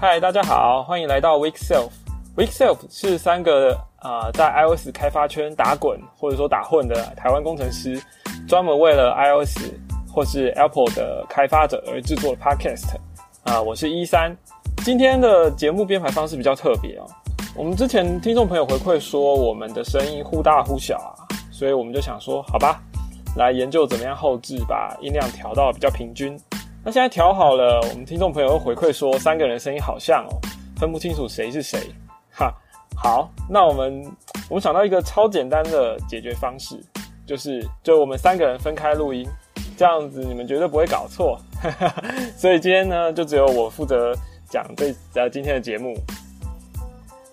嗨，大家好，欢迎来到 Week Self。Week Self 是三个啊、在 iOS 开发圈打滚或者说打混的台湾工程师，专门为了 iOS 或是 Apple 的开发者而制作的 Podcast。啊、我是一三。今天的节目编排方式比较特别哦。我们之前听众朋友回馈说我们的声音忽大忽小啊，所以我们就想说，好吧，来研究怎么样后置，把音量调到比较平均。那现在调好了，我们听众朋友又回馈说三个人声音好像哦，分不清楚谁是谁。哈，好，那我们我们想到一个超简单的解决方式，就是就我们三个人分开录音，这样子你们绝对不会搞错。所以今天呢，就只有我负责讲这呃今天的节目。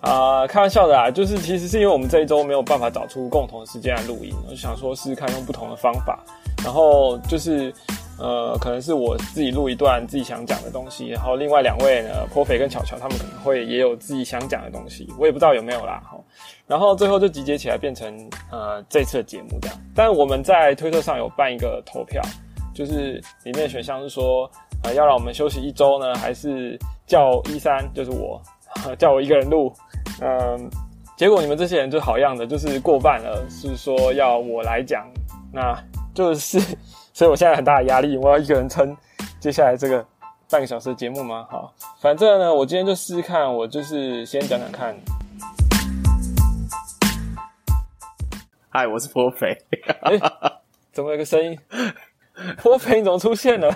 啊、开玩笑的啊，就是其实是因为我们这一周没有办法找出共同时间来录音，我就想说试试看用不同的方法，然后就是呃，可能是我自己录一段自己想讲的东西，然后另外两位呢，颇肥跟巧巧他们可能会也有自己想讲的东西，我也不知道有没有啦，哈，然后最后就集结起来变成呃这次的节目这样。但我们在推特上有办一个投票，就是里面的选项是说，呃，要让我们休息一周呢，还是叫一三，就是我，叫我一个人录，嗯，结果你们这些人就好样的，就是过半了，是说要我来讲，那就是，所以我现在很大的压力，我要一个人撑接下来这个半个小时的节目吗？好，反正呢，我今天就试试看，我就是先讲讲看。嗨，我是颇肥。哎、怎么有个声音？颇肥你怎么出现了？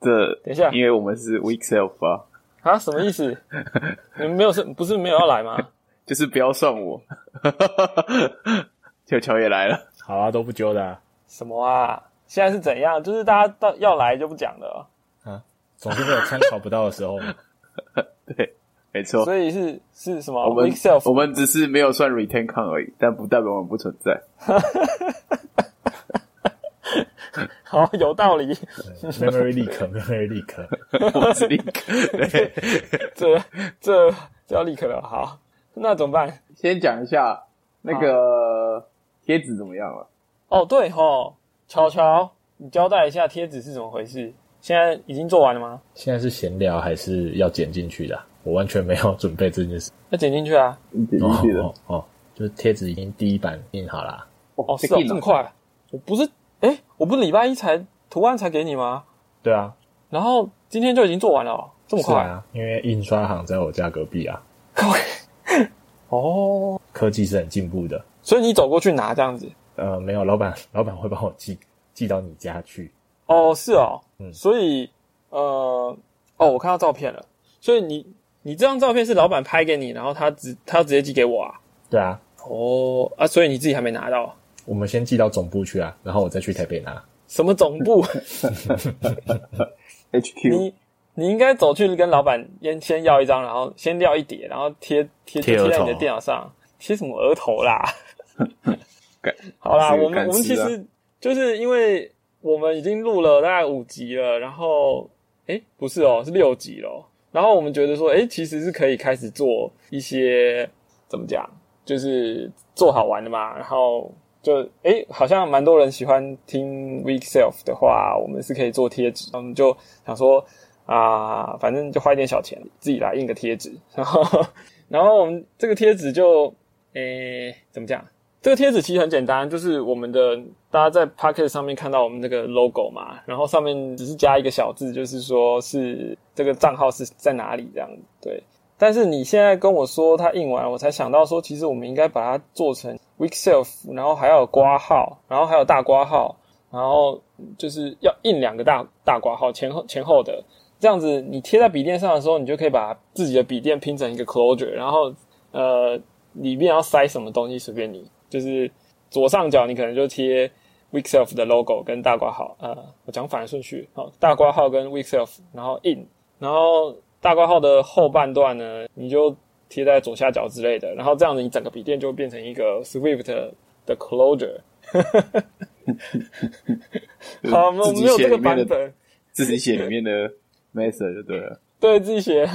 这等一下因为我们是 week self 啊，啊，什么意思？你们没有是不是没有要来吗？就是不要算我。球球也来了，好啊，都不揪的啊，什么啊？现在是怎样？就是大家到要来就不讲了啊，总是会有参考不到的时候嘛。对，没错。所以是是什么我们我们只是没有算 retain count 而已，但不代表我们不存在。好有道理，Memory leak，Memory leak，我是立刻。对，这这这要 leak 了。好，那怎么办？先讲一下那个贴纸怎么样了？哦，对吼，巧巧，你交代一下贴纸是怎么回事？现在已经做完了吗？现在是闲聊还是要剪进去的啊、我完全没有 准备这件事。要剪进去啊？你点进去了哦？哦，就是贴纸已经第一版印好啦。哦，是哦，这么快？我不是，哎，我不是礼拜一才图案才给你吗？对啊，然后今天就已经做完了哦，这么快？啊，因为印刷行在我家隔壁啊，哦，科技是很进步的。所以你走过去拿这样子？呃，没有，老板，老板会帮我寄寄到你家去。哦，是哦，嗯所以呃，哦，我看到照片了，所以你你这张照片是老板拍给你，然后他直他要直接寄给我啊？对啊，哦啊，所以你自己还没拿到？我们先寄到总部去啊，然后我再去台北拿。什么总部？HQ 你你应该走去跟老板先先要一张，然后先要一叠，然后贴贴贴在你的电脑上，贴什么额头啦？干好啦，我们我们其实就是因为我们已经录了大概五集了，然后诶不是哦，是六集了。然后我们觉得说，诶其实是可以开始做一些怎么讲，就是做好玩的嘛。然后就诶好像蛮多人喜欢听 Week Self 的话，我们是可以做贴纸。我们就想说啊，反正就花一点小钱，自己来印个贴纸。然后 然后我们这个贴纸就诶怎么讲？这个贴纸其实很简单，就是我们的大家在 p o c k e t 上面看到我们这个 logo 嘛，然后上面只是加一个小字，就是说是这个账号是在哪里这样对。但是你现在跟我说它印完，我才想到说，其实我们应该把它做成 week self，然后还要有挂号，然后还有大挂号，然后就是要印两个大大挂号前后前后的，这样子你贴在笔电上的时候，你就可以把自己的笔电拼成一个 closure，然后呃里面要塞什么东西随便你，就是左上角你可能就贴 week self 的 logo 跟大挂号，呃，我讲反的顺序，好，大挂号跟 week self，然后 in，然后大挂号的后半段呢，你就贴在左下角之类的，然后这样子你整个笔电就会变成一个 Swift 的 closure。好，我们我们没有这个版本，自己写里面的 method 就对了。对自己写，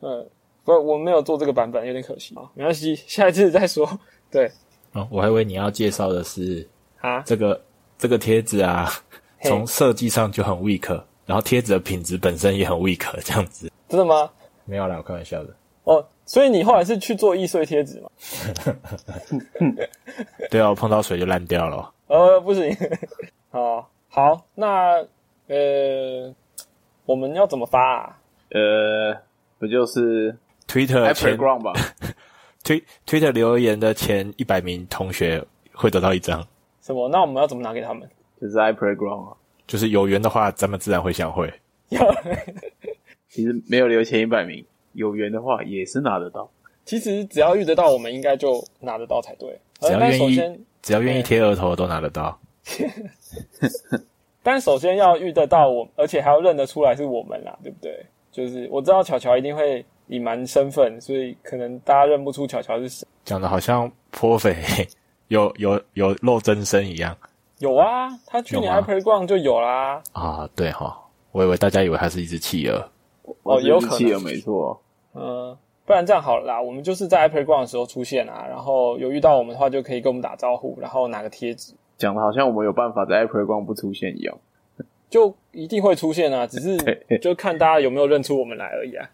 嗯，不，我没有做这个版本，有点可惜啊，没关系，下一次再说。对哦，我还以为你要介绍的是啊，这个这个贴纸啊，嘿从设计上就很 weak，然后贴纸的品质本身也很 weak，这样子。真的吗？没有啦，我开玩笑的。哦，所以你后来是去做易碎贴纸吗？对啊，我碰到水就烂掉了。呃，不行。哦，好，那呃，我们要怎么发啊？呃，不就是 Twitter 前 Apple Ground 吧？推 Twitter 留言的前一百名同学会得到一张，什么？那我们要怎么拿给他们？就是 Apple Ground 啊。就是有缘的话，咱们自然会相会。其实没有留前一百名，有缘的话也是拿得到。其实只要遇得到，我们应该就拿得到才对。只要愿意只要愿意贴额头都拿得到。但首先要遇得到我，而且还要认得出来是我们啦，对不对？就是我知道巧巧一定会隐瞒身份，所以可能大家认不出巧巧是谁。讲的好像颇匪 有有有露真身一样有啊，他去年有吗 iPlay 逛就有啦。啊！对哈，我以为大家以为他是一只企鹅。哦有可能企鹅，没错。嗯，不然这样好了啦，我们就是在 iPlay 逛的时候出现啊，然后有遇到我们的话，就可以跟我们打招呼，然后拿个贴纸，讲的好像我们有办法在 Apple Ground 不出现一样。就一定会出现啊，只是 就看大家有没有认出我们来而已啊。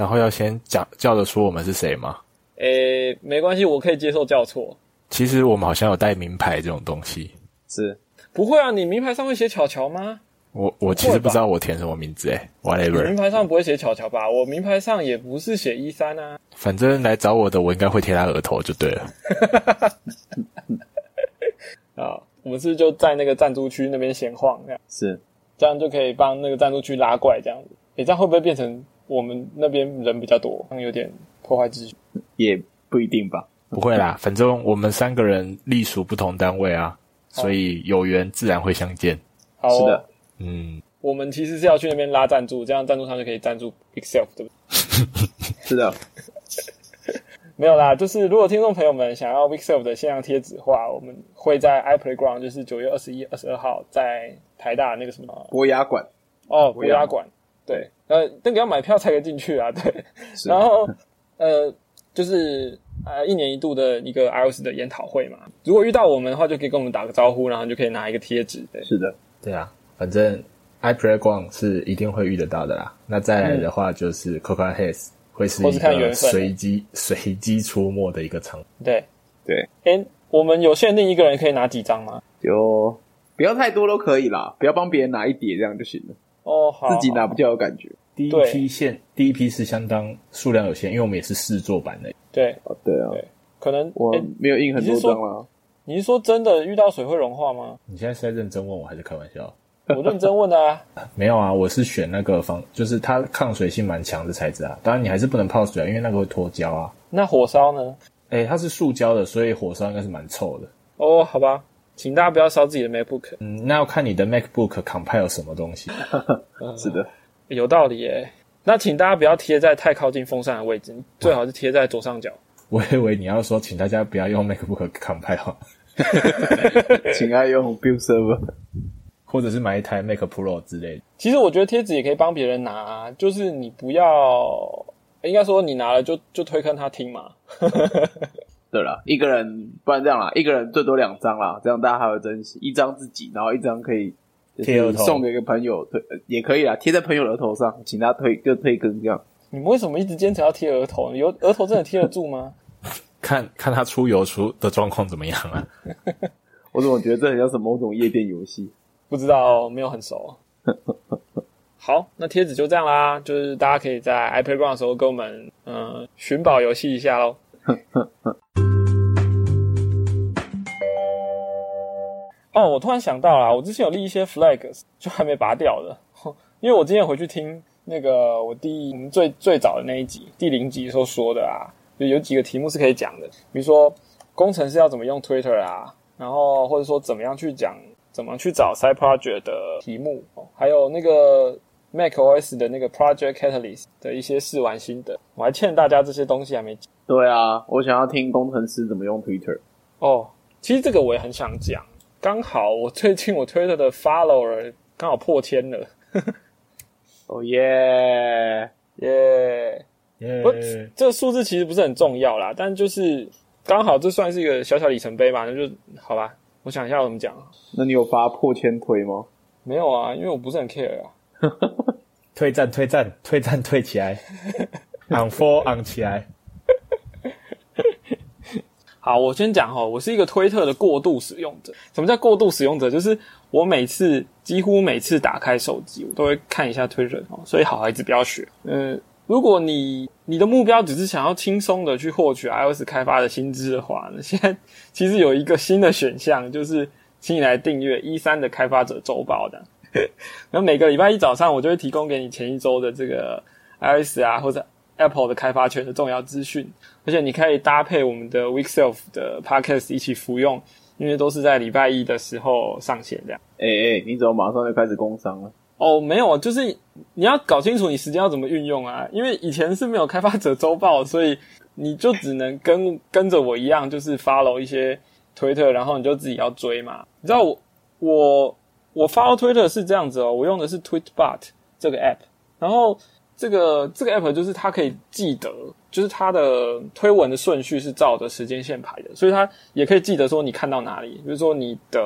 然后要先讲叫得出我们是谁吗？诶，没关系，我可以接受叫错。其实我们好像有带名牌这种东西。是，不会啊，你名牌上会写巧巧吗？我我其实不知道我填什么名字诶你，whatever，名牌上不会写巧巧吧？我名牌上也不是写一三啊。反正来找我的我应该会贴他额头就对了。啊，我们是不是就在那个赞助区那边闲晃，这样是，这样就可以帮那个赞助区拉怪，这样子。诶，这样会不会变成我们那边人比较多，有点破坏秩序？也不一定吧。不会啦，反正我们三个人隶属不同单位啊，所以有缘自然会相见。好、哦，是的，嗯，我们其实是要去那边拉赞助，这样赞助商就可以赞助 Excel，对不对？是的，没有啦，就是如果听众朋友们想要 Wixelf 的限量贴纸的话，我们会在 iPlayground，就是九月二十一、二十二号在台大那个什么博雅馆哦博雅馆，对，呃，那个要买票才可以进去啊，对。然后呃，就是呃一年一度的一个 iOS 的研讨会嘛，如果遇到我们的话，就可以跟我们打个招呼，然后就可以拿一个贴纸，对。是的，对啊，反正 iPlay 逛是一定会遇得到的啦。那再来的话就是 Coca Heads 会是一个随机随机出没的一个场。对，对，诶，我们有限定一个人可以拿几张吗？就不要太多都可以啦，不要帮别人拿一叠这样就行了，哦，好，自己拿比较有感觉。第一批限第一批是相当数量有限，因为我们也是试做版的。对，哦，对啊，对可能我没有印很多你是说张啦。你是说真的遇到水会融化吗？你现在是在认真问我还是开玩笑？我认真问的啊。没有啊，我是选那个防，就是它抗水性蛮强的材质啊。当然你还是不能泡水啊，因为那个会脱胶啊。那火烧呢？诶，它是塑胶的，所以火烧应该是蛮臭的。哦，好吧，请大家不要烧自己的 MacBook，嗯，那要看你的 MacBook compile 什么东西。是的，有道理耶。那请大家不要贴在太靠近风扇的位置，你最好是贴在左上角。我以为你要说，请大家不要用 MacBook compile，请爱用 Build Server。或者是买一台 Mac Pro 之类的。其实我觉得贴纸也可以帮别人拿啊，就是你不要，应该说你拿了就就推坑他听嘛。对了，一个人不然这样啦，一个人最多两张啦，这样大家还会珍惜。一张自己，然后一张可以就是贴额头送给一个朋友，对呃也可以啦，贴在朋友的额头上，请他推就推更这样。你们为什么一直坚持要贴额头？你有额头真的贴得住吗？看看他出油出的状况怎么样啊？我怎么觉得这很像是某种夜店游戏？不知道，没有很熟。好，那贴纸就这样啦，就是大家可以在 iPad Run 的时候跟我们嗯寻宝游戏一下喽。哦，我突然想到啦，我之前有立一些 flags，就还没拔掉的，因为我今天回去听那个我第我们最最早的那一集第零集的时候说的啊，就有几个题目是可以讲的，比如说工程师要怎么用 Twitter 啊，然后或者说怎么样去讲。怎么去找 side project 的题目，哦还有那个 Mac OS 的那个 Project Catalyst 的一些试玩心得，我还欠大家这些东西还没讲对啊，我想要听工程师怎么用 Twitter。哦。其实这个我也很想讲，刚好我最近我 Twitter 的 follower 刚好破千了，哦耶！耶、耶不这个数字其实不是很重要啦，但就是刚好这算是一个小小里程碑吧，那就好吧。我想一下怎么讲，那你有发破千推吗？没有啊，因为我不是很 care 啊。退战退战退战退起来，on four on 起来。好，我先讲哈，我是一个推特的过度使用者。什么叫过度使用者？就是我每次几乎每次打开手机，我都会看一下推特哦。所以好孩子不要学。嗯，如果你你的目标只是想要轻松的去获取 iOS 开发的薪资的话，那现在其实有一个新的选项，就是请你来订阅一三的开发者周报的。然后每个礼拜一早上，我就会提供给你前一周的这个 iOS 啊或者 Apple 的开发圈的重要资讯。而且你可以搭配我们的 Weekself 的 Podcast 一起服用，因为都是在礼拜一的时候上线这样。哎哎，你怎么马上就开始工商了？哦，没有，就是你要搞清楚你时间要怎么运用啊。因为以前是没有开发者周报，所以你就只能跟跟着我一样，就是 follow 一些推特，然后你就自己要追嘛。你知道我我我 follow 推特是这样子哦，我用的是 Tweetbot 这个 app，然后这个这个 app 就是它可以记得。就是它的推文的顺序是照着时间线排的，所以它也可以记得说你看到哪里，比如说你的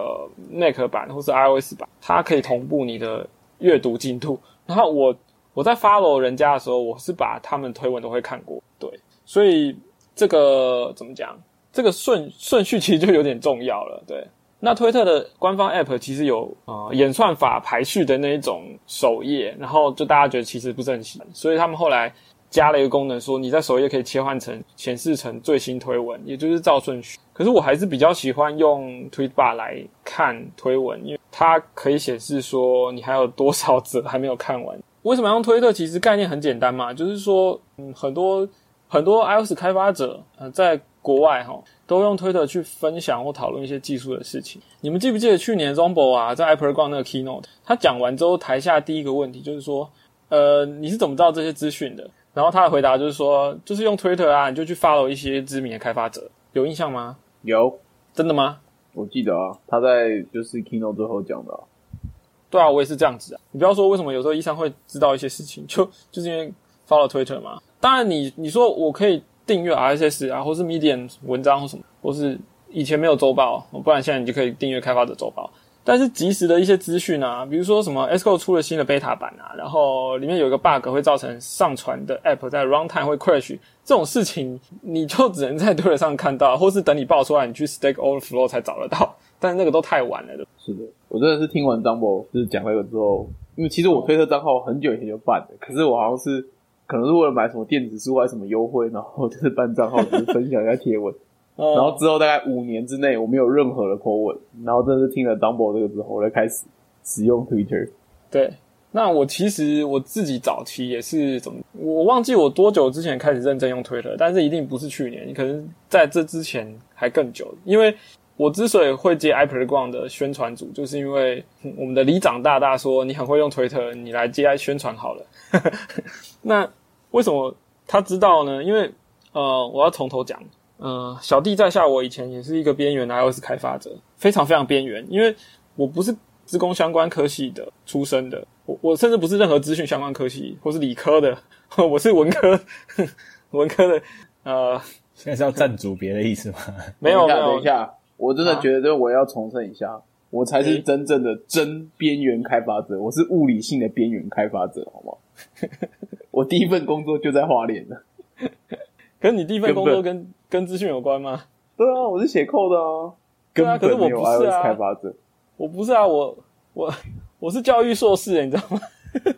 Mac 版或是 iOS 版，它可以同步你的阅读进度。然后我我在 follow 人家的时候，我是把他们推文都会看过，对，所以这个怎么讲？这个顺顺序其实就有点重要了，对。那推特的官方 App 其实有啊演算法排序的那一种首页，然后就大家觉得其实不是很喜欢，所以他们后来。加了一个功能，说你在首页可以切换成显示成最新推文，也就是照顺序。可是我还是比较喜欢用 Tweetbar 来看推文，因为它可以显示说你还有多少则还没有看完。为什么用推特？其实概念很简单嘛，就是说，嗯，很多很多 iOS 开发者，呃，在国外哈，都用推特去分享或讨论一些技术的事情。你们记不记得去年 Zombo 啊，在 Apple 逛那个 Keynote，他讲完之后，台下第一个问题就是说，呃，你是怎么知道这些资讯的？然后他的回答就是说，就是用 Twitter 啊，你就去 follow 一些知名的开发者，有印象吗？有，真的吗？我记得啊，他在就是 Keynote 最后讲的。对啊，我也是这样子啊。你不要说为什么有时候医生会知道一些事情，就就是因为 follow Twitter 嘛。当然，你你说我可以订阅 RSS 啊，或是 Medium 文章或什么，或是以前没有周报，不然现在你就可以订阅开发者周报。但是及时的一些资讯啊，比如说什么 s c o 出了新的 beta 版啊，然后里面有一个 bug 会造成上传的 app 在 runtime 会 crash，这种事情你就只能在推特上看到，或是等你爆出来，你去 Stack Overflow 才找得到。但是那个都太晚了。是的，我真的是听完张博就是讲那个之后，因为其实我推特账号很久以前就办的，可是我好像是可能是为了买什么电子书还是什么优惠，然后就是办账号，就是分享一下贴文。然后之后大概五年之内，我没有任何的 po 文。然后真是听了 Dumbo 这个之后，我才开始使用 Twitter。对，那我其实我自己早期也是怎么，我忘记我多久之前开始认真用 Twitter，但是一定不是去年，可能在这之前还更久。因为我之所以会接 i p l e g r o u n 的宣传组，就是因为我们的里长大大说你很会用 Twitter，你来接宣传好了。那为什么他知道呢？因为呃，我要从头讲。呃，小弟在下，我以前也是一个边缘的 iOS 开发者，非常非常边缘，因为我不是职工相关科系的出身的，我我甚至不是任何资讯相关科系或是理科的，我是文科，文科的。呃，现在是要赞主别的意思吗？没有，没有。等一下，我真的觉得我要重申一下，我才是真正的真边缘开发者，我是物理性的边缘开发者，好吗？我第一份工作就在花莲了。可是你第一份工作跟跟资讯有关吗？对啊，我是写 code 的啊。对啊，可是我不是啊。开发者，我不是啊，我我我是教育硕士，你知道吗？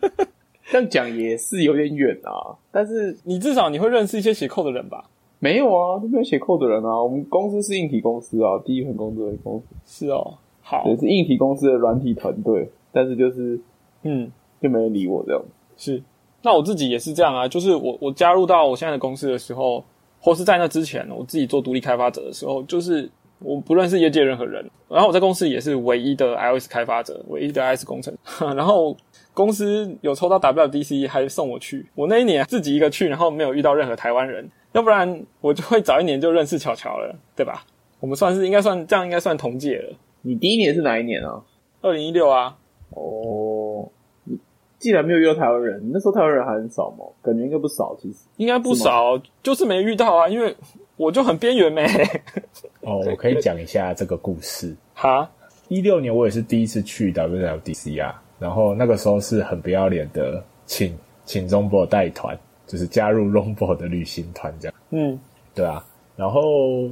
这样讲也是有点远啊。但是你至少你会认识一些写 code 的人吧？没有啊，都没有写 code 的人啊。我们公司是硬体公司啊，第一份工作的公司是哦。好，也是硬体公司的软体团队，但是就是嗯，就没人理我这样。是。那我自己也是这样啊，就是我我加入到我现在的公司的时候，或是在那之前，我自己做独立开发者的时候，就是我不认识业界任何人，然后我在公司也是唯一的 iOS 开发者，唯一的 iOS 工程。然后公司有抽到 WDC，还送我去。我那一年自己一个去，然后没有遇到任何台湾人，要不然我就会早一年就认识巧巧了，对吧？我们算是应该算这样，应该算同届了。你第一年是哪一年啊？二零一六啊。哦。既然没有遇到台湾人，那时候台湾人还很少吗？感觉应该不少，其实应该不少，就是没遇到啊。因为我就很边缘呗。哦，我可以讲一下这个故事。哈，一六年我也是第一次去 WLDC 啊，然后那个时候是很不要脸的请请 Zombo 带团，就是加入 Zombo 的旅行团这样。嗯，对啊，然后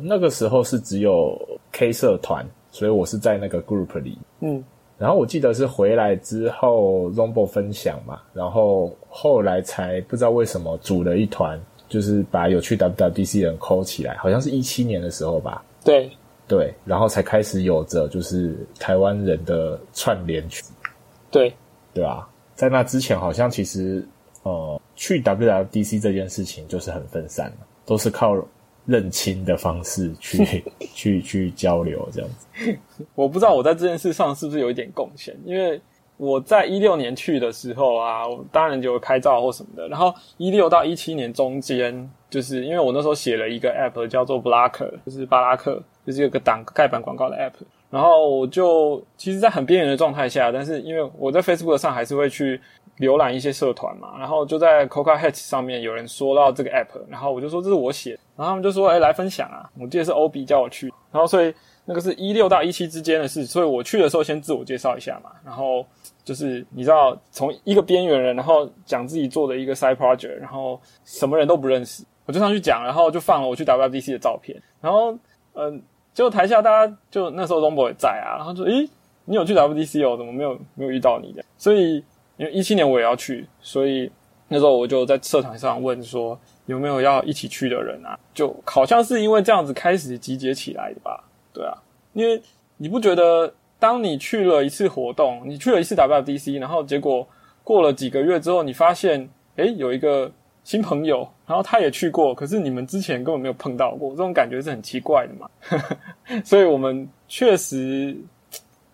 那个时候是只有 K 社团，所以我是在那个 group 里。嗯，然后我记得是回来之后 Zombo 分享嘛，然后后来才不知道为什么组了一团，就是把有去 WWDC 的人扣起来，好像是一七年的时候吧。对，对，然后才开始有着就是台湾人的串联曲，对，对吧、在那之前，好像其实呃去 WWDC 这件事情就是很分散的，都是靠认亲的方式去 去去交流这样子。我不知道我在这件事上是不是有一点贡献，因为我在一六年去的时候啊，我当然就有拍照或什么的。然后一六到一七年中间，就是因为我那时候写了一个 app 叫做 Blocker，就是巴拉克，就是有个挡盖板广告的 app。然后我就其实，在很边缘的状态下，但是因为我在 Facebook 上还是会去浏览一些社团嘛，然后就在 Coca Hat 上面有人说到这个 app，然后我就说这是我写，然后他们就说哎来分享啊，我记得是 OB 叫我去，然后所以那个是一六到一七之间的事，所以我去的时候先自我介绍一下嘛，然后就是你知道从一个边缘人，然后讲自己做的一个 side project，然后什么人都不认识，我就上去讲，然后就放了我去 WDC 的照片，然后嗯。结果台下大家就那时候 Zombo 也在啊，然后说：“诶，你有去 WDC 哦？怎么没有没有遇到你的？”所以因为一七年我也要去，所以那时候我就在社团上问说有没有要一起去的人啊？就好像是因为这样子开始集结起来的吧？对啊，因为你不觉得当你去了一次活动，你去了一次 WDC，然后结果过了几个月之后，你发现诶有一个新朋友，然后他也去过，可是你们之前根本没有碰到过，这种感觉是很奇怪的嘛。所以我们确实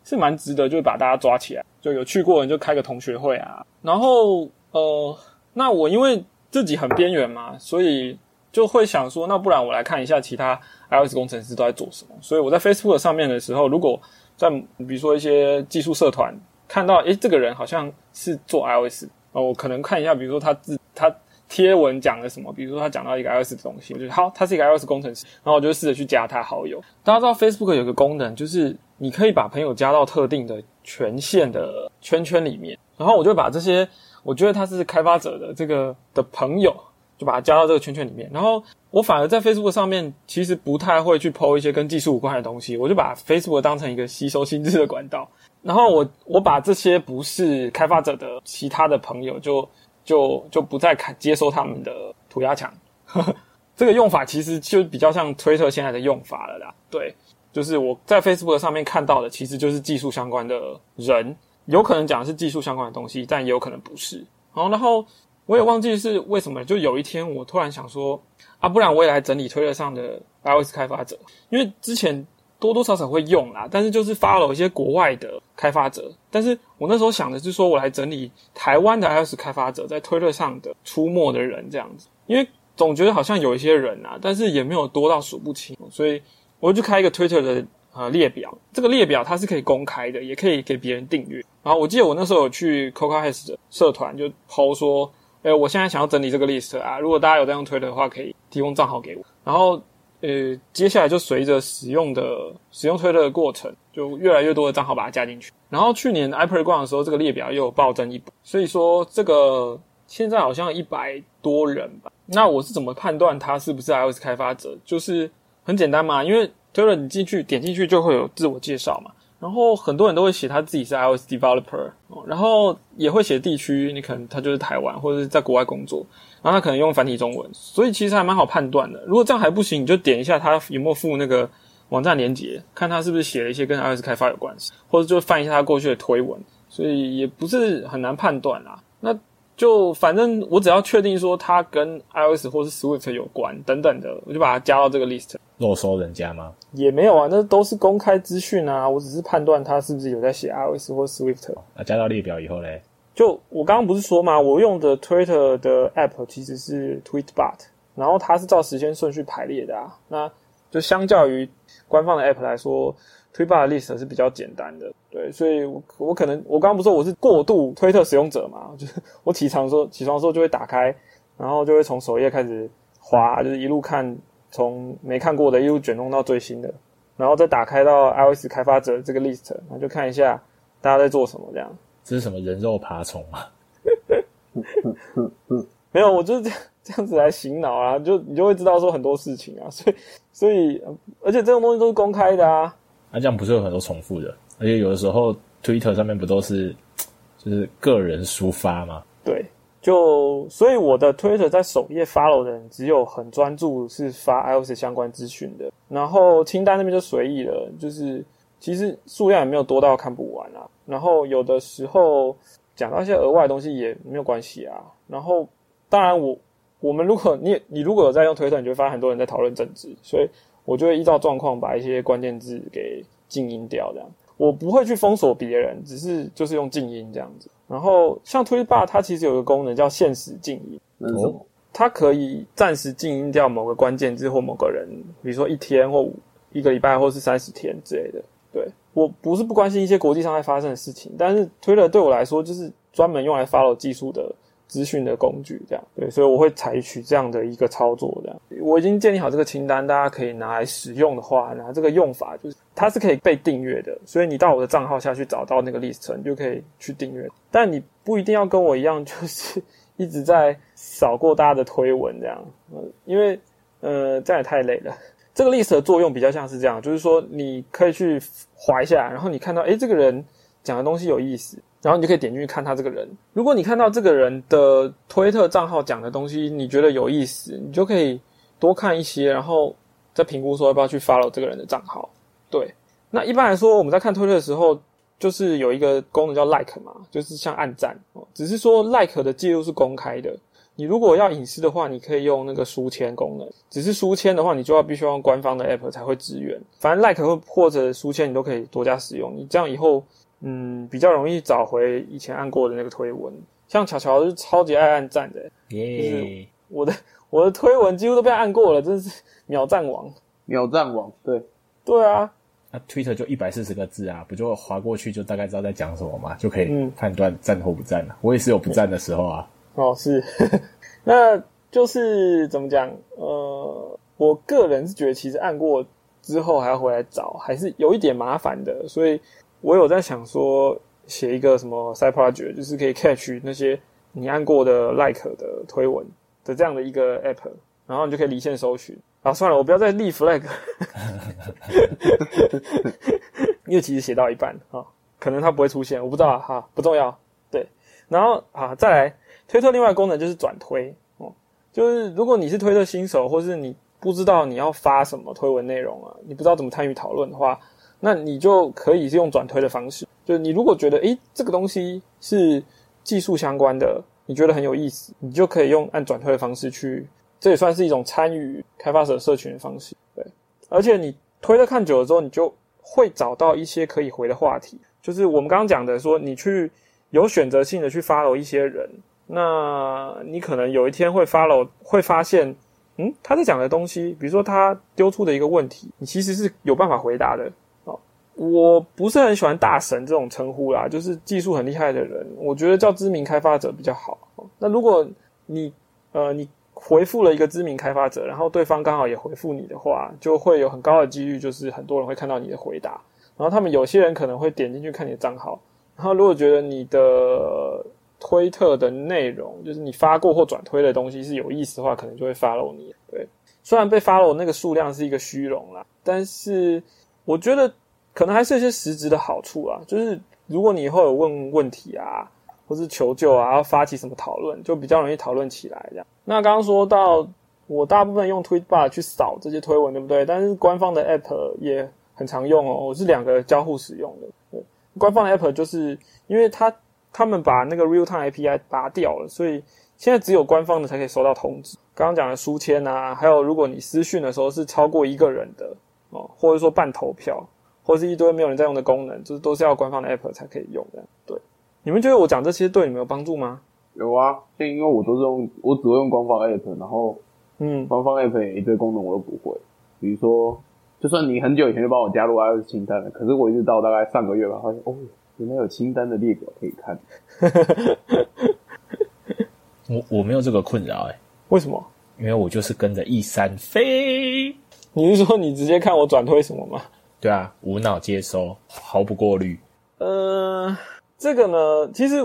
是蛮值得，就是把大家抓起来，就有去过人就开个同学会啊。然后呃，那我因为自己很边缘嘛，所以就会想说，那不然我来看一下其他 iOS 工程师都在做什么。所以我在 Facebook 上面的时候，如果在比如说一些技术社团看到，诶，这个人好像是做 iOS，哦，我可能看一下，比如说他自他。贴文讲了什么？比如说他讲到一个 iOS 的东西，我觉得好，他是一个 iOS 工程师，然后我就试着去加他好友。大家知道 Facebook 有个功能，就是你可以把朋友加到特定的权限的圈圈里面，然后我就把这些我觉得他是开发者的这个的朋友，就把他加到这个圈圈里面。然后我反而在 Facebook 上面其实不太会去 PO 一些跟技术无关的东西，我就把 Facebook 当成一个吸收新知的管道。然后我我把这些不是开发者的其他的朋友就。就就不再看接收他们的涂鸦墙，这个用法其实就比较像推特现在的用法了啦。对，就是我在 Facebook 上面看到的，其实就是技术相关的人，有可能讲的是技术相关的东西，但也有可能不是。然后，然后我也忘记是为什么，就有一天我突然想说，啊，不然我也来整理推特上的 iOS 开发者，因为之前。多多少少会用啦，但是就是 follow 一些国外的开发者。但是我那时候想的是说，我来整理台湾的 iOS 开发者在推特上的出没的人这样子，因为总觉得好像有一些人啊，但是也没有多到数不清，所以我就开一个推特的呃列表。这个列表它是可以公开的，也可以给别人订阅。然后我记得我那时候有去 Coca h e a s 的社团就抛说，哎，我现在想要整理这个 list 啊，如果大家有在用推特的话，可以提供账号给我。然后。呃，接下来就随着使用的使用推特的过程，就越来越多的账号把它加进去。然后去年 iPad 逛的时候，这个列表又有暴增一波，所以说这个现在好像一百多人吧。那我是怎么判断他是不是 iOS 开发者？就是很简单嘛，因为推特你进去点进去就会有自我介绍嘛，然后很多人都会写他自己是 iOS developer，然后也会写地区，你可能他就是台湾或者是在国外工作。然后他可能用繁体中文，所以其实还蛮好判断的。如果这样还不行，你就点一下他有没有附那个网站连接，看他是不是写了一些跟 iOS 开发有关系，或者就翻一下他过去的推文。所以也不是很难判断啦。那就反正我只要确定说它跟 iOS 或是 Swift 有关等等的，我就把它加到这个 list。漏收人家吗？也没有啊，那都是公开资讯啊。我只是判断它是不是有在写 iOS 或 Swift。那加到列表以后嘞？就我刚刚不是说嘛，我用的 Twitter 的 app 其实是 Tweetbot，然后它是照时间顺序排列的啊。那就相较于官方的 app 来说，Tweetbot 的 list 是比较简单的。对，所以我我可能我刚刚不是说我是过度推特使用者嘛，就是我起床时候起床的时候就会打开，然后就会从首页开始滑，就是一路看从没看过的一路卷弄到最新的，然后再打开到 iOS 开发者这个 list，然后就看一下大家在做什么这样。这是什么人肉爬虫吗？没有，我就是这样这样子来醒脑啊，就你就会知道说很多事情啊，所以所以呃而且这种东西都是公开的啊，那、这样不是有很多重复的？而且有的时候 Twitter 上面不都是就是个人抒发吗？对，就所以我的 Twitter 在首页 follow 的人只有很专注是发 iOS 相关资讯的，然后清单那边就随意了，就是其实数量也没有多到看不完啊。然后有的时候讲到一些额外的东西也没有关系啊。然后当然我我们如果你你如果有在用 Twitter，你就会发现很多人在讨论政治，所以我就会依照状况把一些关键字给静音掉，这样。我不会去封锁别人，只是就是用静音这样子。然后像推霸，它其实有个功能叫限时静音？它可以暂时静音掉某个关键字或某个人，比如说一天或五一个礼拜或是三十天之类的。对我不是不关心一些国际上在发生的事情，但是推了对我来说就是专门用来 follow 技术的资讯的工具，这样。对，所以我会采取这样的一个操作，这样。我已经建立好这个清单，大家可以拿来使用的话，那这个用法就是它是可以被订阅的，所以你到我的账号下去找到那个 list，你就可以去订阅，但你不一定要跟我一样，就是一直在扫过大家的推文这样，呃，因为呃这样也太累了。这个 list 的作用比较像是这样，就是说你可以去划一下，然后你看到诶这个人讲的东西有意思，然后你就可以点进去看他这个人。如果你看到这个人的推特账号讲的东西你觉得有意思，你就可以多看一些，然后再评估说要不要去 follow 这个人的账号。对，那一般来说我们在看推特的时候，就是有一个功能叫 like 嘛，就是像按赞，只是说 like 的记录是公开的。你如果要隐私的话，你可以用那个书签功能。只是书签的话，你就要必须用官方的 app 才会支援。反正 like 或或者书签你都可以多加使用。你这样以后，嗯，比较容易找回以前按过的那个推文。像巧巧是超级爱按赞的，耶、我的我的推文几乎都被按过了，真是秒赞王。秒赞王，对，对啊，那 Twitter 就一百四十个字啊，不就划过去就大概知道在讲什么嘛，就可以嗯判断赞或不赞了、我也是有不赞的时候啊。哦，是，那就是怎么讲？呃，我个人是觉得，其实按过之后还要回来找，还是有一点麻烦的。所以我有在想说，写一个什么 side project，就是可以 catch 那些你按过的 like 的推文的这样的一个 app，然后你就可以离线搜寻。啊，算了，我不要再立 flag，因为其实写到一半啊，可能它不会出现，我不知道，哈，不重要。对，然后啊，再来。推特另外功能就是转推哦，就是如果你是推特新手，或是你不知道你要发什么推文内容啊，你不知道怎么参与讨论的话，那你就可以是用转推的方式。就是你如果觉得诶这个东西是技术相关的，你觉得很有意思，你就可以用按转推的方式去，这也算是一种参与开发者社群的方式。对，而且你推特看久了之后，你就会找到一些可以回的话题，就是我们刚刚讲的说，你去有选择性的去 follow 一些人。那你可能有一天会 follow，会发现，嗯，他在讲的东西，比如说他丢出的一个问题，你其实是有办法回答的。我不是很喜欢大神这种称呼啦，就是技术很厉害的人，我觉得叫知名开发者比较好。那如果你呃你回复了一个知名开发者，然后对方刚好也回复你的话，就会有很高的几率，就是很多人会看到你的回答，然后他们有些人可能会点进去看你的账号，然后如果觉得你的推特的内容就是你发过或转推的东西是有意思的话，可能就会 follow 你。对，虽然被 follow 那个数量是一个虚荣啦，但是我觉得可能还是有些实质的好处啊。就是如果你以后有问问题啊，或是求救啊，要发起什么讨论，就比较容易讨论起来这样。那刚刚说到我大部分用 Tweetbar 去扫这些推文，对不对？但是官方的 App 也很常用哦，我是两个交互使用的。对，官方的 App 就是因为它。他们把那个 real time API 拔掉了，所以现在只有官方的才可以收到通知。刚刚讲的书签啊，还有如果你私讯的时候是超过一个人的哦，或者说办投票，或者是一堆没有人在用的功能，就是都是要官方的 app 才可以用的。对，你们觉得我讲这些对你们有帮助吗？有啊，就因为我都是用，我只会用官方 app，然后嗯，官方 app 也一堆功能我都不会，比如说，就算你很久以前就帮我加入 iOS 清单了，可是我一直到大概上个月吧，发现哦。原来有清单的列表可以看，我我没有这个困扰哎、为什么？因为我就是跟着一三飞，你是说你直接看我转推什么吗？对啊，无脑接收，毫不过滤。呃，这个呢，其实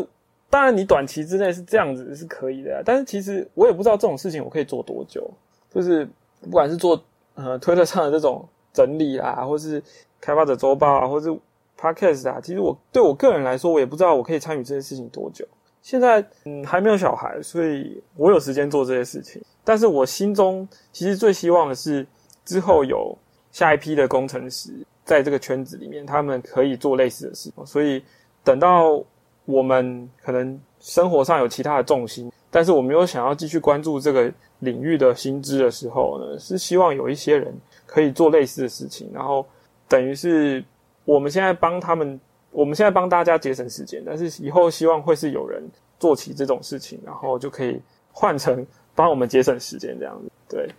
当然，你短期之内是这样子是可以的，但是其实我也不知道这种事情我可以做多久。就是不管是做呃推特上的这种整理啊，或是开发者周报啊，或是 podcast 啊，其实我对我个人来说，我也不知道我可以参与这些事情多久。现在嗯还没有小孩，所以我有时间做这些事情。但是我心中其实最希望的是之后有下一批的工程师在这个圈子里面，他们可以做类似的事。所以等到我们可能生活上有其他的重心，但是我们又想要继续关注这个领域的薪资的时候呢，是希望有一些人可以做类似的事情，然后等于是我们现在帮他们，我们现在帮大家节省时间，但是以后希望会是有人做起这种事情，然后就可以换成帮我们节省时间这样子。对，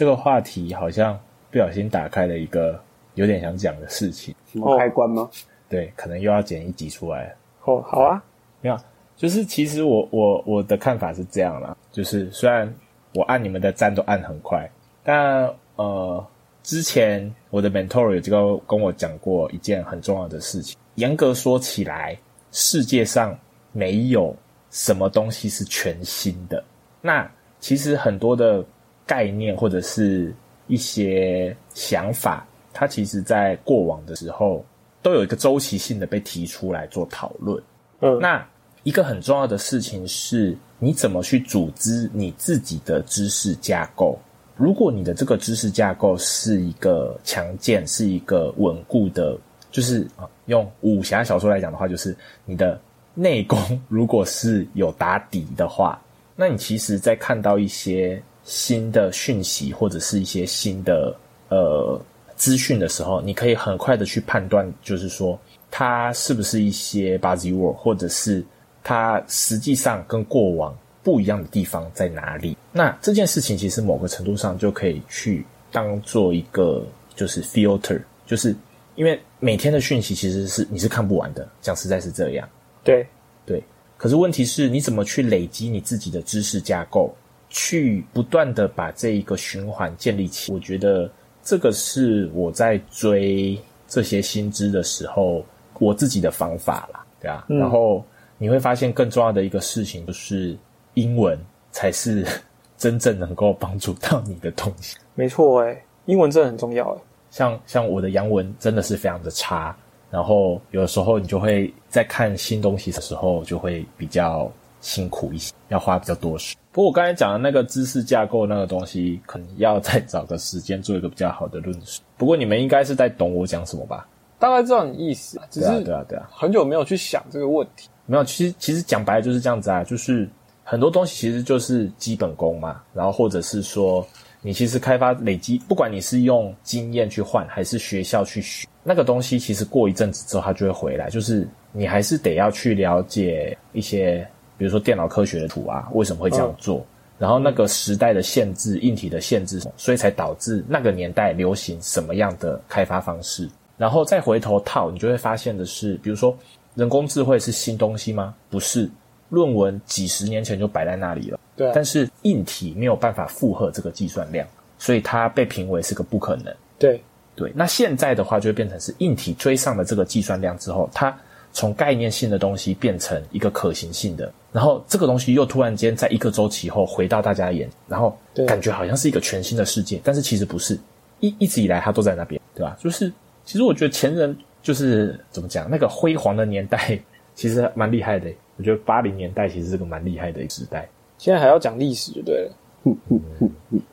这个话题好像不小心打开了一个有点想讲的事情，什么开关吗？对，可能又要剪一集出来。哦，好啊，没有，就是其实我我我的看法是这样啦，就是虽然我按你们的赞都按很快，但呃，之前我的 mentor 有这个跟我讲过一件很重要的事情。严格说起来，世界上没有什么东西是全新的。那其实很多的概念或者是一些想法，它其实在过往的时候都有一个周期性的被提出来做讨论。嗯，那一个很重要的事情是，你怎么去组织你自己的知识架构？如果你的这个知识架构是一个强健、是一个稳固的，就是啊，用武侠小说来讲的话，就是你的内功如果是有打底的话，那你其实在看到一些新的讯息或者是一些新的呃资讯的时候，你可以很快的去判断，就是说它是不是一些 buzzword，或者是它实际上跟过往不一样的地方在哪里。那这件事情其实某个程度上就可以去当做一个就是 filter，就是因为每天的讯息其实是你是看不完的，讲实在是这样。对，对，可是问题是你怎么去累积你自己的知识架构，去不断的把这一个循环建立起？我觉得这个是我在追这些新知的时候，我自己的方法啦，对啊。嗯然后你会发现更重要的一个事情就是英文才是 真正能够帮助到你的东西。没错，哎，英文真的很重要，哎，像像我的洋文真的是非常的差，然后有的时候你就会在看新东西的时候就会比较辛苦一些，要花比较多时。不过我刚才讲的那个知识架构那个东西，可能要再找个时间做一个比较好的论述。不过你们应该是在懂我讲什么吧？大概知道你意思，只对啊，是对啊，对啊。很久没有去想这个问题。没有，其实其实讲白了就是这样子啊，就是很多东西其实就是基本功嘛，然后或者是说你其实开发累积，不管你是用经验去换，还是学校去学那个东西，其实过一阵子之后它就会回来，就是你还是得要去了解一些，比如说电脑科学的图啊，为什么会这样做。然后那个时代的限制、硬体的限制，所以才导致那个年代流行什么样的开发方式。然后再回头套，你就会发现的是，比如说人工智慧是新东西吗？不是，论文几十年前就摆在那里了。对啊但是硬体没有办法负荷这个计算量，所以它被评为是个不可能。对，对，那现在的话就会变成是硬体追上了这个计算量之后，它从概念性的东西变成一个可行性的，然后这个东西又突然间在一个周期后回到大家眼，然后感觉好像是一个全新的世界，但是其实不是，一一直以来它都在那边，对吧？就是其实我觉得前人就是怎么讲，那个辉煌的年代其实蛮厉害的，我觉得八零年代其实是个蛮厉害的一个时代。现在还要讲历史就对了。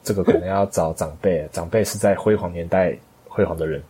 这个可能要找长辈，长辈是在辉煌年代辉煌的人。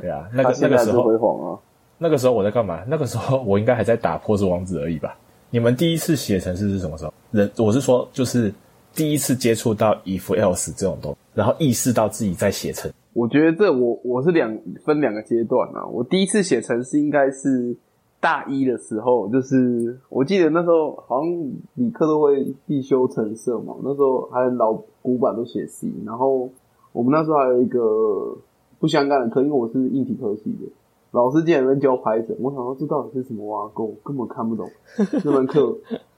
对啊，那他个那个时候辉煌啊，那个时候我在干嘛？那个时候我应该还在打破之王子而已吧？你们第一次写程式是什么时候？人我是说，就是第一次接触到 if else 这种东西，然后意识到自己在写程。我觉得这我我是两分两个阶段啊。我第一次写程式应该是大一的时候，就是我记得那时候好像理科都会必修程色嘛，那时候还有老古板都写 C，然后我们那时候还有一个不相干的课，因为我是硬体科系的，老师竟然在教 Python，我想说这到底是什么挖沟，根本看不懂。那门课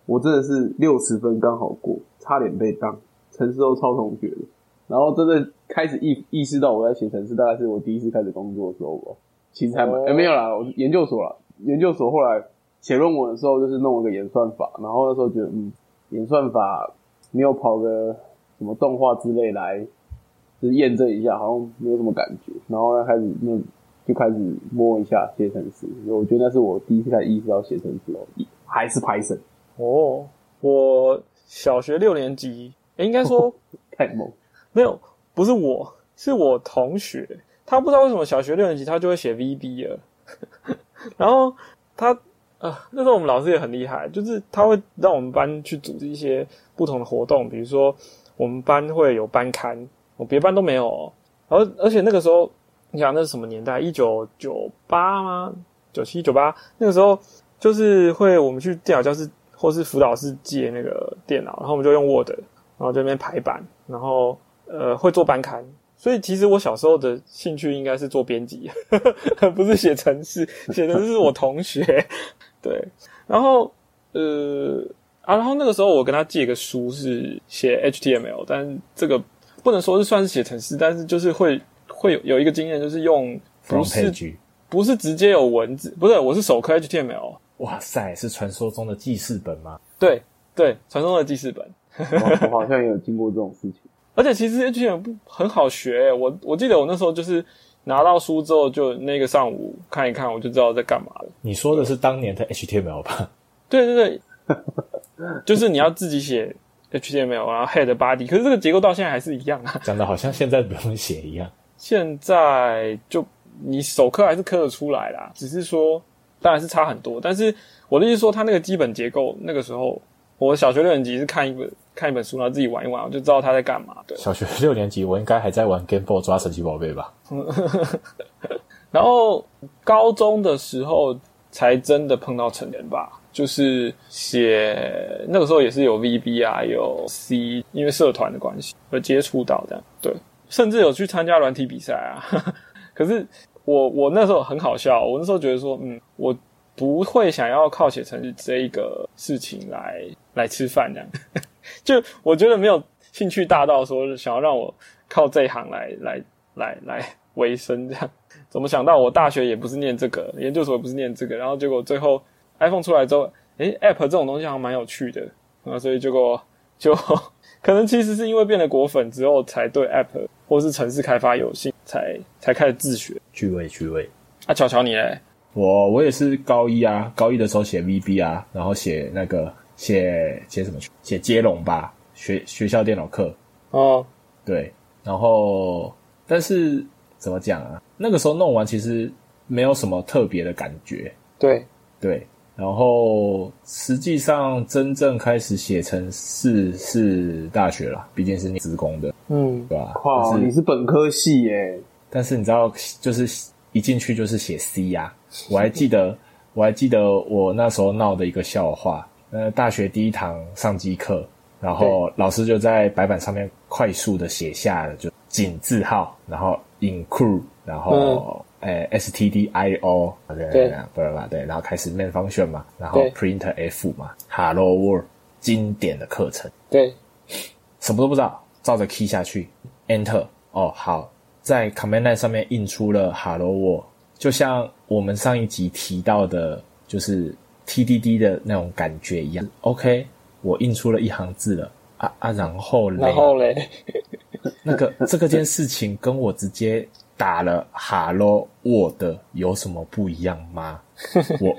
我真的是六十分刚好过，差点被当，城市都超同学的。然后真的开始意意识到我在写城市，大概是我第一次开始工作的时候吧。其实还蛮、哦呃没有啦，我研究所啦，研究所后来写论文的时候就是弄了个演算法，然后那时候觉得嗯，演算法没有跑个什么动画之类来，就是验证一下，好像没有什么感觉，然后呢开始那就开始摸一下写程式，我觉得那是我第一次才意识到写程式哦，还是 Python 哦，我小学六年级，诶应该说 太猛，没有，不是我，是我同学，他不知道为什么小学六年级他就会写 VB 了，然后他呃那时候我们老师也很厉害，就是他会让我们班去组织一些不同的活动，比如说我们班会有班刊，我别班都没有哦，然后而且那个时候你想那是什么年代？一九九八吗？九七九八那个时候就是会我们去电脑教室或是辅导室借那个电脑，然后我们就用 Word，然后这边排版，然后呃会做班刊，所以其实我小时候的兴趣应该是做编辑，不是写程式，写程式是我同学。对，然后呃啊，然后那个时候我跟他借个书是写 HTML，但这个不能说是算是写程式，但是就是会会有有一个经验，就是用不是 page，不是直接有文字，不是我是手刻 HTML，哇塞，是传说中的记事本吗？对对，传说中的记事本。我我好像也有经过这种事情。而且其实 HTML 不很好学、我我记得我那时候就是拿到书之后，就那个上午看一看，我就知道在干嘛了。你说的是当年的 HTML 吧？对对对，就是你要自己写 HTML，然后 head body，可是这个结构到现在还是一样啊。讲的好像现在不用写一样。现在就你手刻还是刻得出来啦，只是说当然是差很多。但是我的意思说，它那个基本结构，那个时候我小学六年级是看一本看一本书，然后自己玩一玩，我就知道他在干嘛。对，小学六年级，我应该还在玩 Game Boy 抓神奇宝贝吧？然后高中的时候才真的碰到成人吧，就是写那个时候也是有 VB 啊，有 C，因为社团的关系而接触到这样，对，甚至有去参加软体比赛啊。可是我我那时候很好笑，我那时候觉得说，嗯，我不会想要靠写程式这一个事情来来吃饭这样，就我觉得没有兴趣大到说想要让我靠这一行来来来来为生这样。怎么想到我大学也不是念这个，研究所也不是念这个，然后结果最后 iPhone 出来之后，诶 a p p 这种东西好像蛮有趣的，啊，所以结果就可能其实是因为变得果粉之后，才对 App 或是城市开发有兴，才才开始自学。趣味趣味。啊，巧巧你嘞？我我也是高一啊，高一的时候写 VB 啊，然后写那个写写什么？写接龙吧，学学校电脑课。哦，对，然后但是怎么讲啊？那个时候弄完其实没有什么特别的感觉，对，对。然后实际上真正开始写成是是大学啦，毕竟是念职工的，嗯，对吧？哇，是你是本科系耶？但是你知道，就是一进去就是写 C 呀、我还记得，我还记得我那时候闹的一个笑话。呃，大学第一堂上机课，然后老师就在白板上面快速的写下了就井字号，然后 include，然后呃 stdio，对对不不不对，然后开始 main function 嘛，然后 print f 嘛，hello world 经典的课程。对，什么都不知道，照着 key 下去，enter。哦，好，在 command line 上面印出了 hello world，就像我们上一集提到的，就是 TDD 的那种感觉一样。OK，我印出了一行字了，啊啊，然后嘞，然后嘞，那个这个件事情跟我直接打了 hello word 有什么不一样吗？我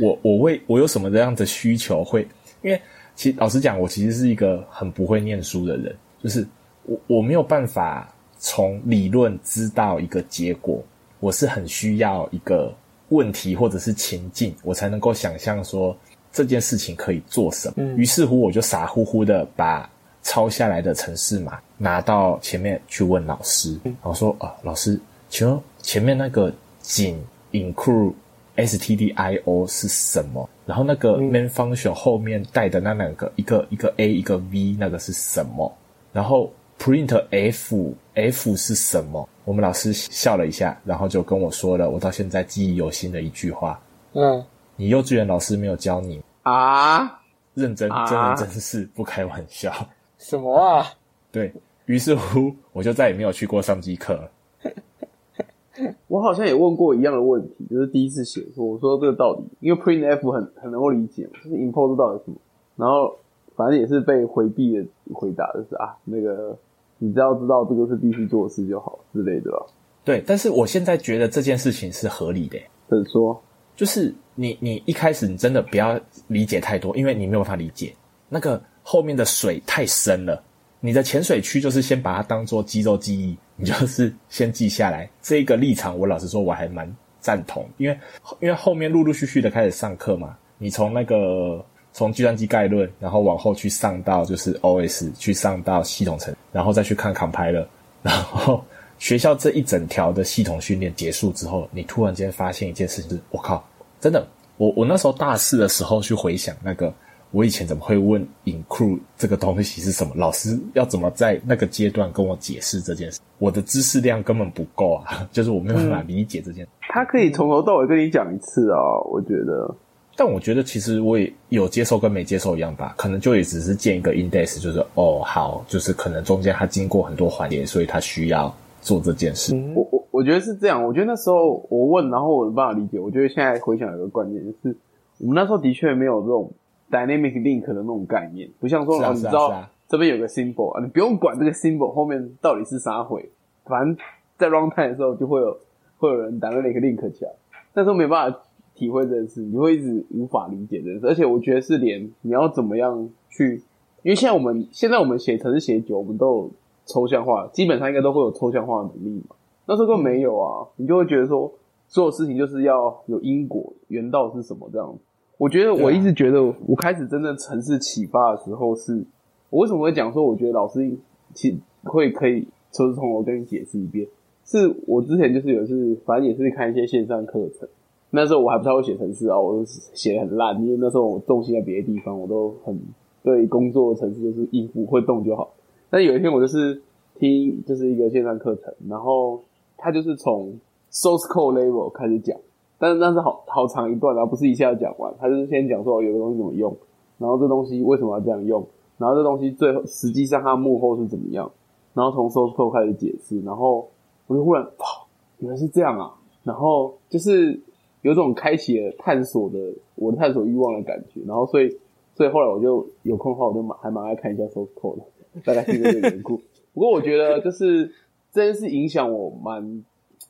我我为我有什么这样的需求会？因为其实老实讲，我其实是一个很不会念书的人，就是我我没有办法从理论知道一个结果，我是很需要一个问题或者是情境，我才能够想象说这件事情可以做什么。于是乎，我就傻乎乎的把抄下来的城市码拿到前面去问老师，然后说啊，老师，请问前面那个仅 include stdio 是什么？然后那个 main function 后面带的那两个，一个一个 a 一个 v，那个是什么？然后 print f f 是什么？我们老师笑了一下，然后就跟我说了我到现在记忆犹新的一句话：嗯，你幼稚园老师没有教你，啊，认真啊真人真事，不开玩笑。什么啊？对于是乎，我就再也没有去过上机课了。我好像也问过一样的问题，就是第一次写说，我说这个到底，因为 printf 很很能够理解，就是 import 到底什么，然后反正也是被回避的回答，就是啊，那个你只要知道这个是必须做的事就好之类的吧。对，但是我现在觉得这件事情是合理的，怎么说？就是你你一开始你真的不要理解太多，因为你没有办法理解那个后面的水太深了。你的潜水区就是先把它当做肌肉记忆，你就是先记下来这个立场。我老实说，我还蛮赞同，因为 因为后面陆陆续续的开始上课嘛，你从那个从计算机概论，然后往后去上到就是 OS，去上到系统层，然后再去看 compiler，然后学校这一整条的系统训练结束之后，你突然间发现一件事情，就是我靠，真的，我我那时候大四的时候去回想那个。我以前怎么会问 include 这个东西是什么？老师要怎么在那个阶段跟我解释这件事？我的知识量根本不够啊，就是我没有办法理解这件事。他可以从头到尾跟你讲一次啊，我觉得。但我觉得其实我也有接受跟没接受一样吧，可能就也只是建一个 index，就是哦好，就是可能中间他经过很多环节，所以他需要做这件事。我我我觉得是这样，我觉得那时候我问，然后我没办法理解。我觉得现在回想有个关键，就是我们那时候的确没有这种。Dynamic link 的那种概念，不像说哦，你知道这边有个 symbol 啊，你不用管这个 symbol 后面到底是啥回，反正在 runtime 的时候就会有会有人 Dynamic link 起来，但是没办法体会这件事，你会一直无法理解这件事，而且我觉得是连你要怎么样去，因为现在我们现在我们写程式写久，我们都有抽象化，基本上应该都会有抽象化的能力嘛，那时候没有啊，你就会觉得说所有事情就是要有因果，原道是什么这样。子。我觉得我一直觉得，我开始真正城市启发的时候，是我为什么会讲说，我觉得老师其会可以从从我跟你解释一遍。是我之前就是有一次，反正也是看一些线上课程，那时候我还不太会写程式啊，我写的很烂，因为那时候我重心在别的地方，我都很对工作程式就是应付会动就好。但有一天我就是听就是一个线上课程，然后他就是从 source code level 开始讲。但是那是好好长一段，然后不是一下讲完，他就是先讲说有个东西怎么用，然后这东西为什么要这样用，然后这东西最后实际上它幕后是怎么样，然后从 source code 开始解释，然后我就忽然，哇，原来是这样啊，然后就是有种开启了探索的我的探索欲望的感觉，然后所以所以后来我就有空的话我就蛮还蛮爱看一下 source code 的，大概是这个缘故。不过我觉得就是这件事影响我蛮。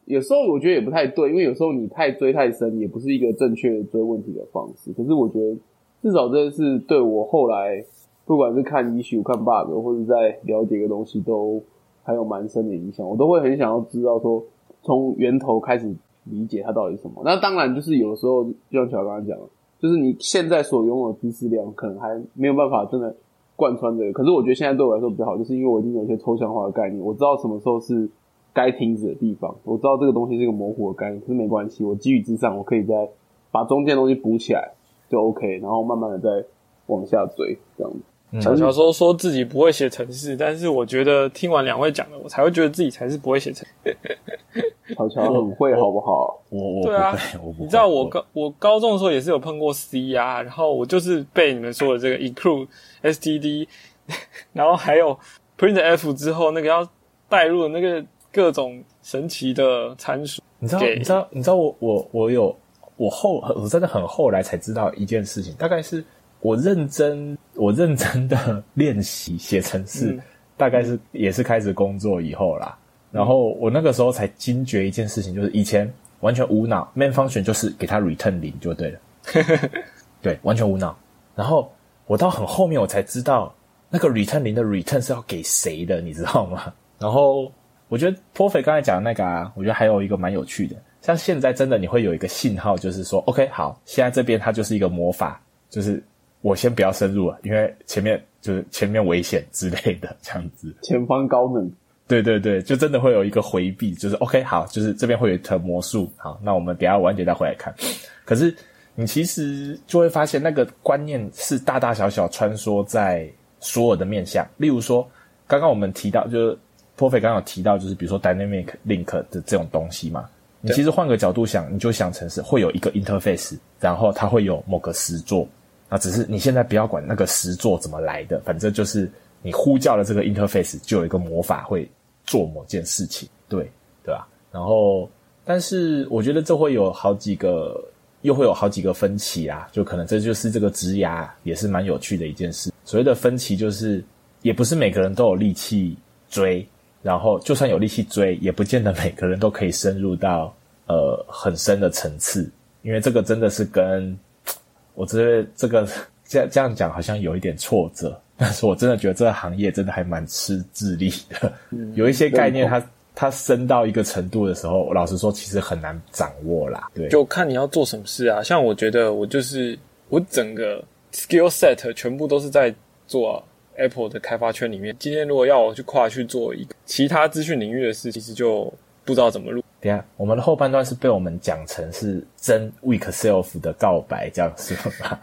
有时候我觉得也不太对，因为有时候你太追太深，也不是一个正确追问题的方式。可是我觉得至少这是对我后来不管是看 issue、看 bug，或者在了解一个东西，都还有蛮深的影响。我都会很想要知道说，从源头开始理解它到底什么。那当然就是有时候，就像乔刚刚讲，就是你现在所拥有的知识量，可能还没有办法真的贯穿这个。可是我觉得现在对我来说比较好，就是因为我已经有一些抽象化的概念，我知道什么时候是。该停止的地方，我知道这个东西是一个模糊的概念，可是没关系，我基于之上，我可以再把中间的东西补起来，就 OK，然后慢慢的再往下追，这样子。小乔说说自己不会写程式，但是我觉得听完两位讲的，我才会觉得自己才是不会写程。小乔很会，好不好？我我对啊，你知道我高我高中的时候也是有碰过 C 啊，然后我就是被你们说的这个 include std，然后还有 printf 之后那个要带入的那个。各种神奇的参数，你知道？你知道？你知道？我我我有我后我真的很后来才知道一件事情，大概是我认真我认真的练习写程式，大概是也是开始工作以后啦。然后我那个时候才惊觉一件事情，就是以前完全无脑，main function 就是给它 return 零就对了，对，完全无脑。然后我到很后面我才知道，那个 return 零的 return 是要给谁的，你知道吗？然后。我觉得 Perfect 刚才讲的那个啊，我觉得还有一个蛮有趣的，像现在真的你会有一个信号，就是说，OK，好，现在这边它就是一个魔法，就是我先不要深入了，因为前面就是前面危险之类的这样子。前方高能。对对对，就真的会有一个回避，就是 OK，好，就是这边会有一层魔术，好，那我们等下完结再回来看。可是你其实就会发现，那个观念是大大小小穿梭在所有的面向，例如说，刚刚我们提到就是。P r f e 刚刚有提到，就是比如说 dynamic link 的这种东西嘛，你其实换个角度想，你就想成是会有一个 interface，然后它会有某个实作，那只是你现在不要管那个实作怎么来的，反正就是你呼叫了这个 interface，就有一个魔法会做某件事情，对对吧？然后但是我觉得这会有好几个，又会有好几个分歧啊，就可能这就是这个职涯也是蛮有趣的一件事。所谓的分歧就是，也不是每个人都有力气追，然后就算有力气追，也不见得每个人都可以深入到呃很深的层次，因为这个真的是跟我觉得这个 这样这样讲好像有一点挫折，但 是我真的觉得这个行业真的还蛮吃智力的，有一些概念它它深到一个程度的时候，老实说其实很难掌握啦。对，就看你要做什么事啊。像我觉得我就是我整个 skill set 全部都是在做 Apple 的开发圈里面。今天如果要我去跨去做一个其他资讯领域的事，其实就不知道怎么录。等下我们的后半段是被我们讲成是真 weak self 的告白，这样是吗？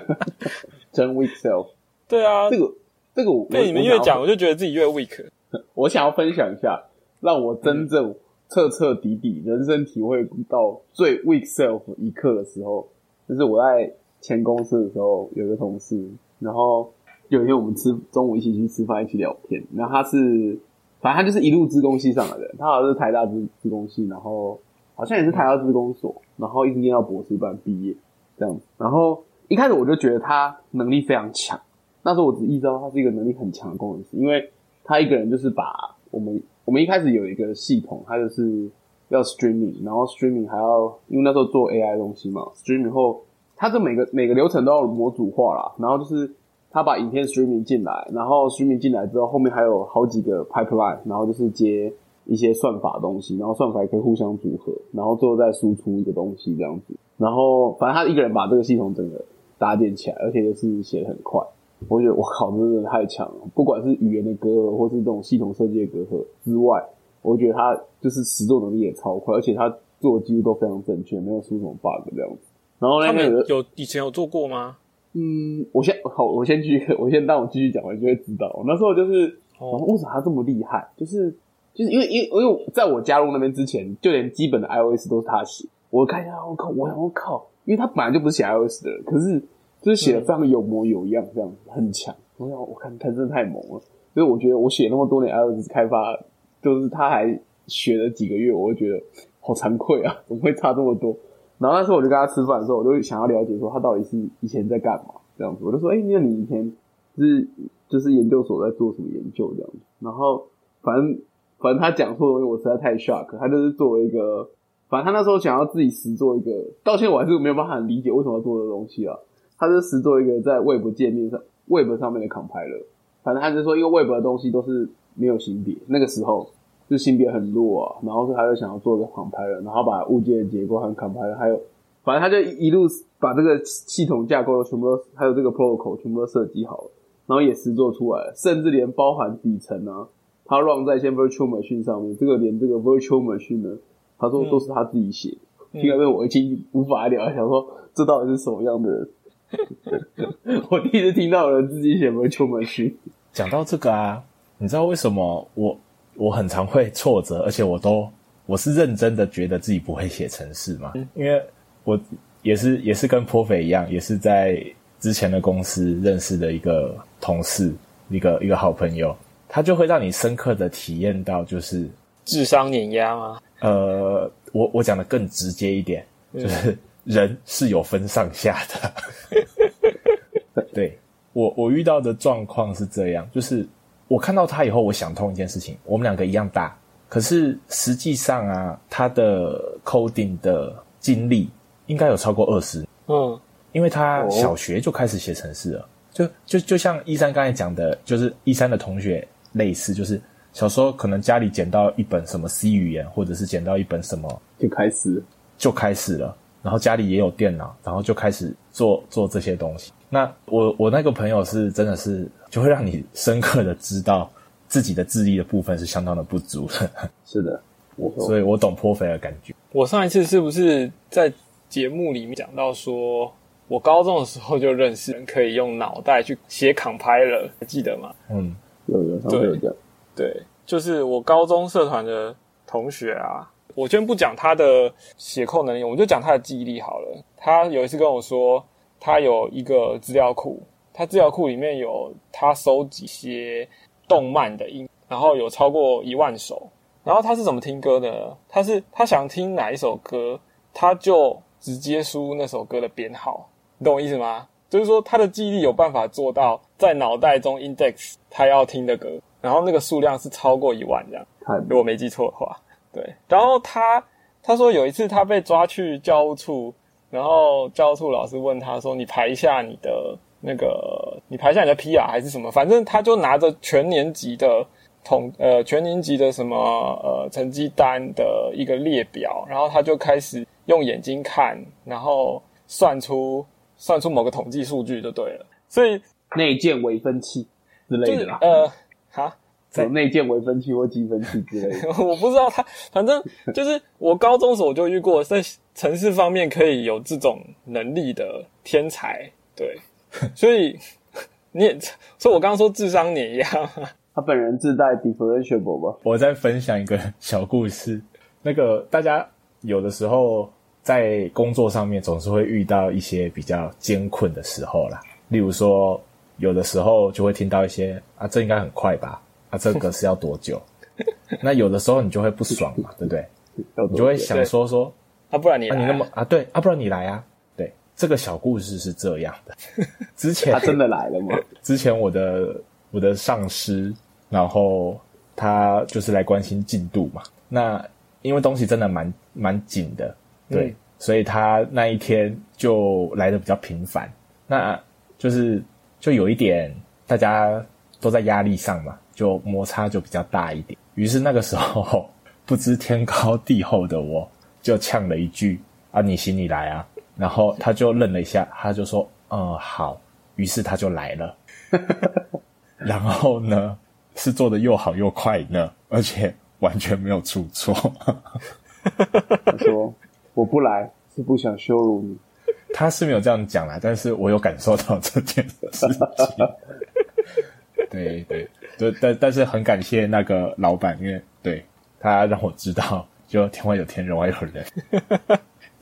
真 weak self，对啊，这个这个我被你们越讲，我就觉得自己越 weak。我想要分享一下，让我真正彻彻底底人生体会到最 weak self 一刻的时候，就是我在前公司的时候，有一个同事，然后有一天我们吃中午一起去吃饭，一起聊天，然后他是，反正他就是一路资工系上来的，他好像是台大资资工系，然后好像也是台大资工所，然后一直念到博士班毕业这样，然后一开始我就觉得他能力非常强，那时候我只意识到他是一个能力很强的工程师，因为他一个人就是把我们我们一开始有一个系统，他就是要 streaming，然后 streaming 还要因为那时候做 AI 东西嘛，streaming 后他这每个每个流程都要模组化啦，然后就是他把影片 streaming 进来，然后 streaming 进来之后，后面还有好几个 pipeline，然后就是接一些算法东西，然后算法也可以互相组合，然后最后再输出一个东西这样子，然后反正他一个人把这个系统整个搭建起来，而且就是写的很快。我觉得我靠，真的太强了！不管是语言的隔阂，或是这种系统设计的隔阂之外，我觉得他就是实作能力也超快，而且他做的几乎都非常正确，没有出什么 bug 这样子。然后那他们个有以前有做过吗？嗯，我先好，我先继续，我先当我继续讲，我就会知道。我那时候就是，哦，为什么他这么厉害？就是就是因为因为因为在我加入那边之前，就连基本的 iOS 都是他写。我看一下，我靠，我想我靠，因为他本来就不是写 iOS 的人，可是就是写的非常有模有样，这样子很强。我想，我看他真的太猛了。所以我觉得我写那么多年 iOS 开发，就是他还学了几个月，我会觉得好惭愧啊，怎么会差这么多？然后那时候我就跟他吃饭的时候，我就想要了解说他到底是以前在干嘛这样子。我就说，哎、那你以前是就是研究所在做什么研究这样子？然后反正反正他讲错的东西我实在太 shock，他就是作为一个，反正他那时候想要自己实做一个，到现在我还是没有办法很理解为什么要做这个东西啊。他是实做一个在 Web 界面上 Web 上面的 compiler，反正他就说，因为 Web 的东西都是没有性别，那个时候就性别很弱啊，然后他就想要做一个 compiler，然后把物件的结构和 compiler 还有，反正他就一路把这个系统架构全部都还有这个 protocol 全部都设计好了，然后也实做出来了，甚至连包含底层啊，他 run 在一些 virtual machine 上面，这个连这个 virtual machine 呢，他说都是他自己写的。嗯听到这我已经无法了，想说这到底是什么样的人？我第一次听到有人自己写 virtual machine。讲到这个啊，你知道为什么我我很常会挫折，而且我都我是认真的觉得自己不会写程式嘛？因为我也是也是跟颇斐一样，也是在之前的公司认识的一个同事，一个一个好朋友，他就会让你深刻的体验到，就是智商碾压吗？呃，我我讲的更直接一点，就是人是有分上下的。对我我遇到的状况是这样，就是我看到他以后，我想通一件事情，我们两个一样大，可是实际上啊，他的 coding 的经历应该有超过二十，嗯，因为他哦小学就开始写程式了，就就就像一三刚才讲的，就是一三的同学类似，就是小时候可能家里捡到一本什么 C 语言，或者是捡到一本什么就开始。就开始了，然后家里也有电脑，然后就开始做做这些东西。那我我那个朋友是真的是就会让你深刻的知道自己的智力的部分是相当的不足的，是的。所以我懂颇肥的感觉。我上一次是不是在节目里面讲到说，我高中的时候就认识人可以用脑袋去写 compiler，还记得吗？嗯，有有上次有讲，对，就是我高中社团的同学啊，我先不讲他的写扣能力，我们就讲他的记忆力好了。他有一次跟我说，他有一个资料库，他资料库里面有他收集一些动漫的音，然后有超过一万首。然后他是怎么听歌的呢？他是他想听哪一首歌，他就直接输那首歌的编号，你懂我意思吗？就是说他的记忆力有办法做到在脑袋中 index 他要听的歌，然后那个数量是超过一万这样，看如果没记错的话。对，然后他他说有一次他被抓去教务处，然后教务处老师问他说：“你排一下你的那个，你排下你的 PR 还是什么？”反正他就拿着全年级的统呃全年级的什么呃成绩单的一个列表，然后他就开始用眼睛看，然后算出算出某个统计数据就对了。所以内建微分器之类的啦，呃，哈。有内建微分器或积分器之类的。我不知道他，反正就是我高中时候我就遇过，在城市方面可以有这种能力的天才，对，所以你也，所以我刚刚说智商碾压，他本人自带 differentiable 吧？我再分享一个小故事。那个大家有的时候在工作上面总是会遇到一些比较艰困的时候啦，例如说有的时候就会听到一些啊，这应该很快吧？啊，这个是要多久？那有的时候你就会不爽嘛，对不对？你就会想说说啊，不然你啊，来你那么啊，对啊，不然你来啊。对，这个小故事是这样的。之前他真的来了吗？之前我的我的上司，然后他就是来关心进度嘛。那因为东西真的蛮蛮紧的，对，嗯所以他那一天就来的比较频繁。那就是就有一点大家都在压力上嘛，就摩擦就比较大一点。于是那个时候 不知天高地厚的我，就呛了一句：“啊，你行你来啊！”然后他就愣了一下，他就说：“嗯，好。”于是他就来了。然后呢，是做的又好又快呢，而且完全没有出错。他说我不来是不想羞辱你。他是没有这样讲啦，但是我有感受到这件事情。对对对，但但是很感谢那个老板，因为对他让我知道，就天外有天，人外有人。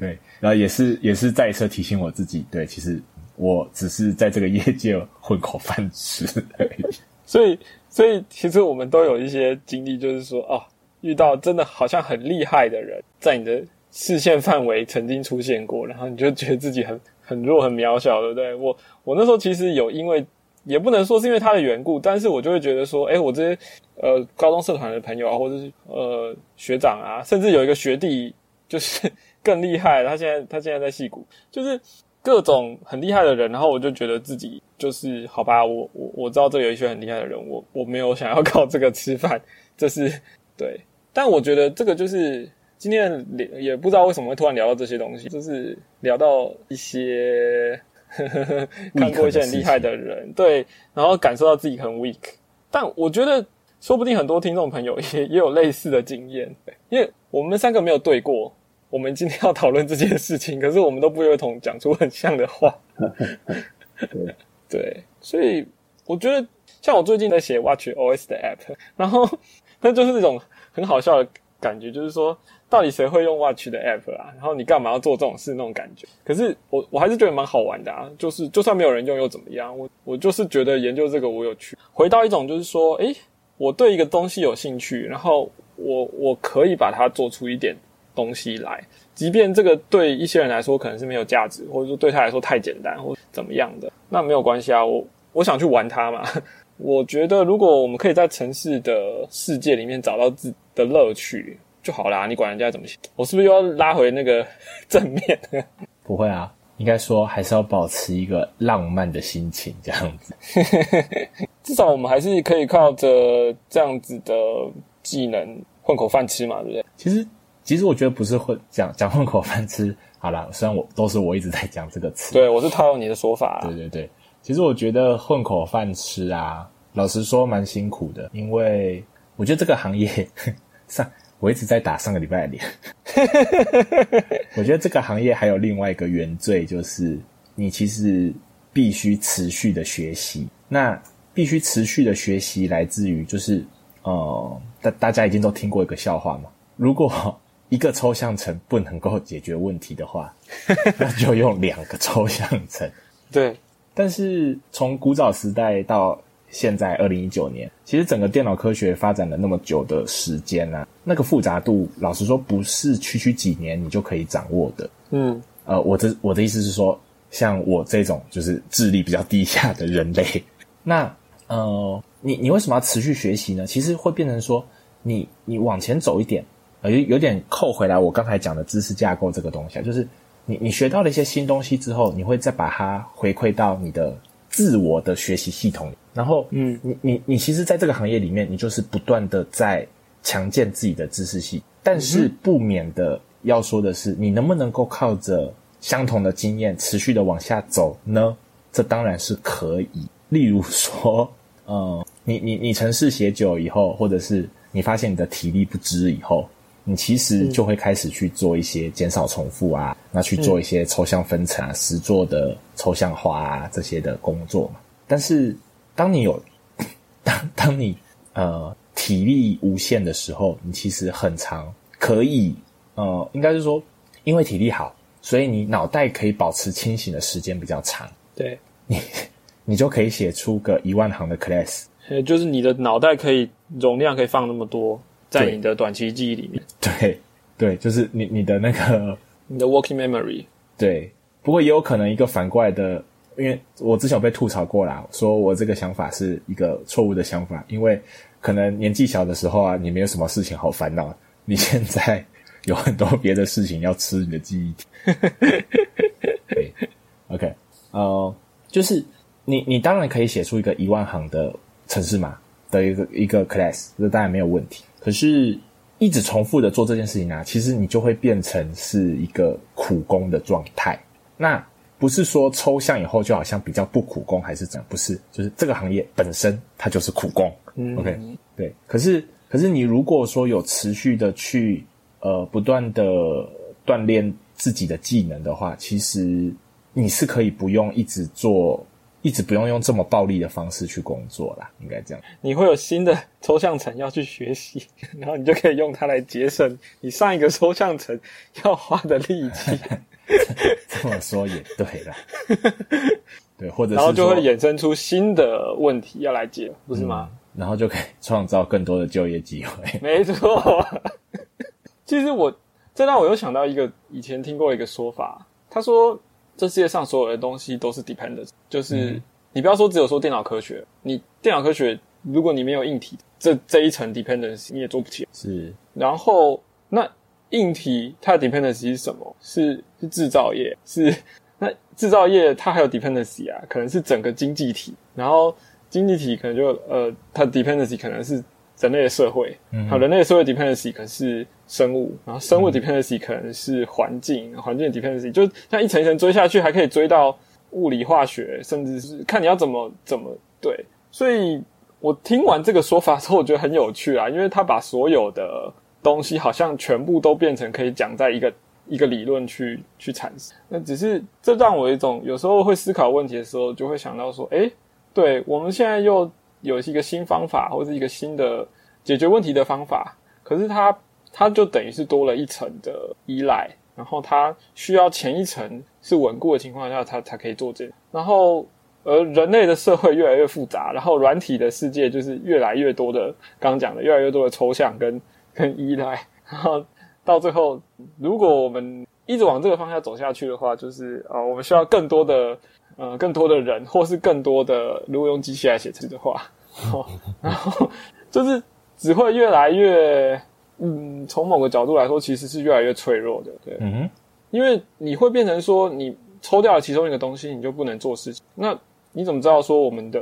对，然后也是也是再一次提醒我自己，对，其实我只是在这个业界混口饭吃而已。所以所以其实我们都有一些经历，就是说哦，遇到真的好像很厉害的人，在你的视线范围曾经出现过，然后你就觉得自己很很弱、很渺小，对不对？我我那时候其实有因为。也不能说是因为他的缘故，但是我就会觉得说，哎、我这些呃高中社团的朋友啊，或者是呃学长啊，甚至有一个学弟就是更厉害，他现在他现在在戏谷，就是各种很厉害的人，然后我就觉得自己就是好吧，我我我知道这有一些很厉害的人，我我没有想要靠这个吃饭，这是对，但我觉得这个就是今天也不知道为什么会突然聊到这些东西，就是聊到一些。看过一些很厉害的人，对，然后感受到自己很 weak，但我觉得说不定很多听众朋友也也有类似的经验，因为我们三个没有对过，我们今天要讨论这件事情，可是我们都不约而同讲出很像的话，对对，所以我觉得像我最近在写 Watch OS 的 app，然后那就是那种很好笑的感觉，就是说。到底谁会用 Watch 的 App 啊？然后你干嘛要做这种事？那种感觉。可是我我还是觉得蛮好玩的啊。就是就算没有人用又怎么样？我我就是觉得研究这个我有趣。回到一种就是说，诶，我对一个东西有兴趣，然后我我可以把它做出一点东西来，即便这个对一些人来说可能是没有价值，或者说对他来说太简单或怎么样的，那没有关系啊。我我想去玩它嘛。我觉得如果我们可以在城市的世界里面找到自的乐趣。就好啦，你管人家怎么想？我是不是又要拉回那个正面？不会啊，应该说还是要保持一个浪漫的心情，这样子。至少我们还是可以靠着这样子的技能混口饭吃嘛，对不对？其实，其实我觉得不是混讲讲混口饭吃。好啦，虽然我都是我一直在讲这个词，对我是套用你的说法、啊。对对对，其实我觉得混口饭吃啊，老实说蛮辛苦的，因为我觉得这个行业 上。我一直在打上个礼拜的脸，我觉得这个行业还有另外一个原罪，就是你其实必须持续的学习。那必须持续的学习来自于，就是呃，大大家已经都听过一个笑话嘛。如果一个抽象层不能够解决问题的话，那就用两个抽象层。对，但是从古早时代到现在二零一九年，其实整个电脑科学发展了那么久的时间呢、那个复杂度，老实说不是区区几年你就可以掌握的。嗯呃，我的我的意思是说，像我这种就是智力比较低下的人类，那呃，你你为什么要持续学习呢？其实会变成说，你你往前走一点，呃，有有点扣回来我刚才讲的知识架构这个东西啊，就是你你学到了一些新东西之后，你会再把它回馈到你的自我的学习系统里，然后嗯你你你其实在这个行业里面，你就是不断的在强健自己的知识系，但是不免的要说的是，你能不能够靠着相同的经验持续的往下走呢？这当然是可以。例如说，呃，你你你城市写久以后，或者是你发现你的体力不支以后，你其实就会开始去做一些减少重复啊，那去做一些抽象分层啊、实作的抽象化啊这些的工作嘛。但是当你有当当你呃体力无限的时候，你其实很长可以呃，应该是说，因为体力好，所以你脑袋可以保持清醒的时间比较长，对，你你就可以写出个一万行的 class。呃，就是你的脑袋可以容量可以放那么多，在你的短期记忆里面，对对，就是你你的那个你的 working memory。对，不过也有可能一个反过来的，因为我之前有被吐槽过啦，说我这个想法是一个错误的想法，因为可能年纪小的时候啊，你没有什么事情好烦恼，你现在有很多别的事情要吃你的记忆体。对，OK，呃，就是你你当然可以写出一个一万行的城市码的一个一个 class，这当然没有问题。可是，一直重复的做这件事情啊，其实你就会变成是一个苦工的状态。那不是说抽象以后就好像比较不苦工，还是怎样？不是，就是这个行业本身它就是苦工。嗯 OK，对。可是，可是你如果说有持续的去呃不断的锻炼自己的技能的话，其实你是可以不用一直做，一直不用用这么暴力的方式去工作啦，应该这样。你会有新的抽象层要去学习，然后你就可以用它来节省你上一个抽象层要花的力气，这么说也对啦，对，或者是然后就会衍生出新的问题要来解，不是吗？然后就可以创造更多的就业机会。没错。其实我这让我又想到一个以前听过一个说法，他说这世界上所有的东西都是 dependent，就是、你不要说只有说电脑科学，你电脑科学如果你没有硬体这这一层 dependence，你也做不起来。是，然后那硬体它的 dependence 是什么？是是制造业，是那制造业它还有 dependency 啊，可能是整个经济体，然后经济体可能就呃它的 dependency 可能是人类的社会，嗯好，人类的社会 dependency 可能是生物，然后生物 dependency 可能是环境，环境 dependency 就像一层一层追下去，还可以追到物理化学，甚至是看你要怎么怎么对，所以我听完这个说法之后，我觉得很有趣啊，因为他把所有的东西好像全部都变成可以讲在一个一个理论去去阐释。那只是这让我一种有时候会思考问题的时候，就会想到说，诶，对我们现在又有一个新方法，或者一个新的解决问题的方法，可是它它就等于是多了一层的依赖，然后它需要前一层是稳固的情况下，它才可以做这，然后。而人类的社会越来越复杂，然后软体的世界就是越来越多的，刚刚讲的越来越多的抽象跟 跟依赖，然后到最后，如果我们一直往这个方向走下去的话，就是啊、呃我们需要更多的呃更多的人，或是更多的，如果用机器来写字的话，哦、然后就是只会越来越，嗯，从某个角度来说，其实是越来越脆弱的，对，嗯，因为你会变成说，你抽掉了其中一个东西，你就不能做事情。那你怎么知道说我们的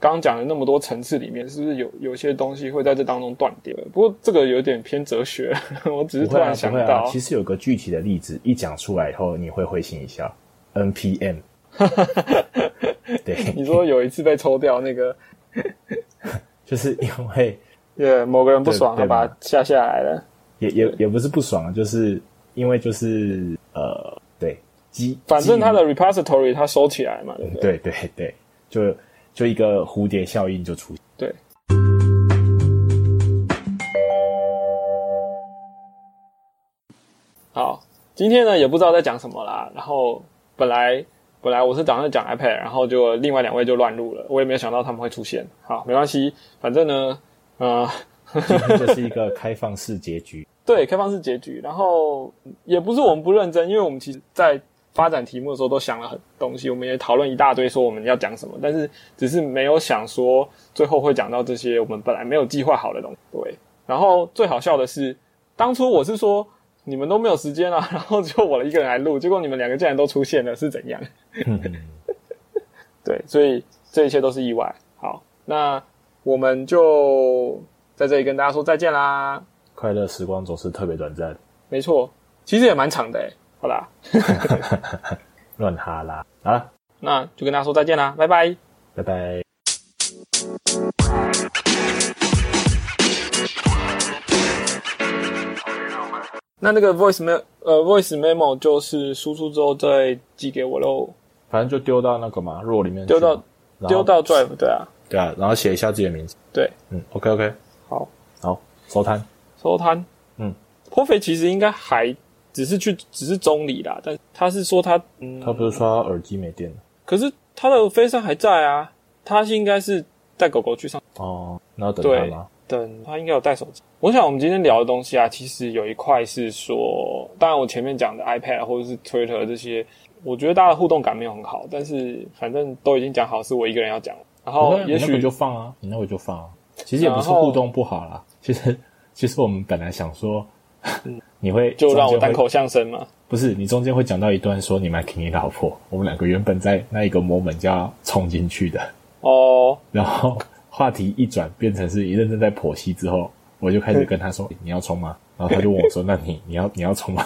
刚刚讲的那么多层次里面，是不是有有些东西会在这当中断掉？不过这个有点偏哲学，我只是突然想到。其实有个具体的例子，一讲出来以后，你会会心一笑。NPM，对，你说有一次被抽掉那个，就是因为呃，某个人不爽，对对他把它下下来了。也也也不是不爽，啊就是因为就是呃，对，基反正它的 repository 它收起来嘛，对不对？对对对，就就一个蝴蝶效应就出现。对。好，今天呢也不知道在讲什么啦。然后本来本来我是打算讲 iPad，然后就另外两位就乱入了，我也没有想到他们会出现。好，没关系，反正呢，呃，今天就是一个开放式结局。对，开放式结局。然后也不是我们不认真，因为我们其实在发展题目的时候都想了很东西，我们也讨论一大堆，说我们要讲什么，但是只是没有想说最后会讲到这些我们本来没有计划好的东西。对，然后最好笑的是，当初我是说你们都没有时间啊，然后就我一个人来录，结果你们两个竟然都出现了，是怎样？对，所以这一切都是意外。好，那我们就在这里跟大家说再见啦。快乐时光总是特别短暂，没错，其实也蛮长的诶。好啦，乱哈啦，好了，那就跟大家说再见啦，拜拜，拜拜。那那个 voice memo 呃 voice memo 就是输出之后再寄给我喽，反正就丢到那个嘛 RAW 里面去丢到丢到 drive 对啊，对啊，然后写一下自己的名字。对，嗯，OK OK，好，好，收摊。收摊。嗯，颇肥其实应该还只是去只是中理啦，但他是说他嗯，他不是说他耳机没电了？可是他的飞上还在啊，他是应该是带狗狗去上。哦，那要等对他吗？等他应该有带手机。我想我们今天聊的东西啊，其实有一块是说，当然我前面讲的 iPad 或者是 Twitter 这些，我觉得大家的互动感没有很好，但是反正都已经讲好是我一个人要讲，然后也许就放啊，你那我就放啊。其实也不是互动不好啦，其实 其实我们本来想说，你会嗯就让我单口相声嘛。不是你中间会讲到一段说你买给你老婆，我们两个原本在那一个 moment 就要冲进去的，哦，然后话题一转变成是一认真在剖析之后，我就开始跟他说 你要冲吗？然后他就问我说那你你要你要冲吗？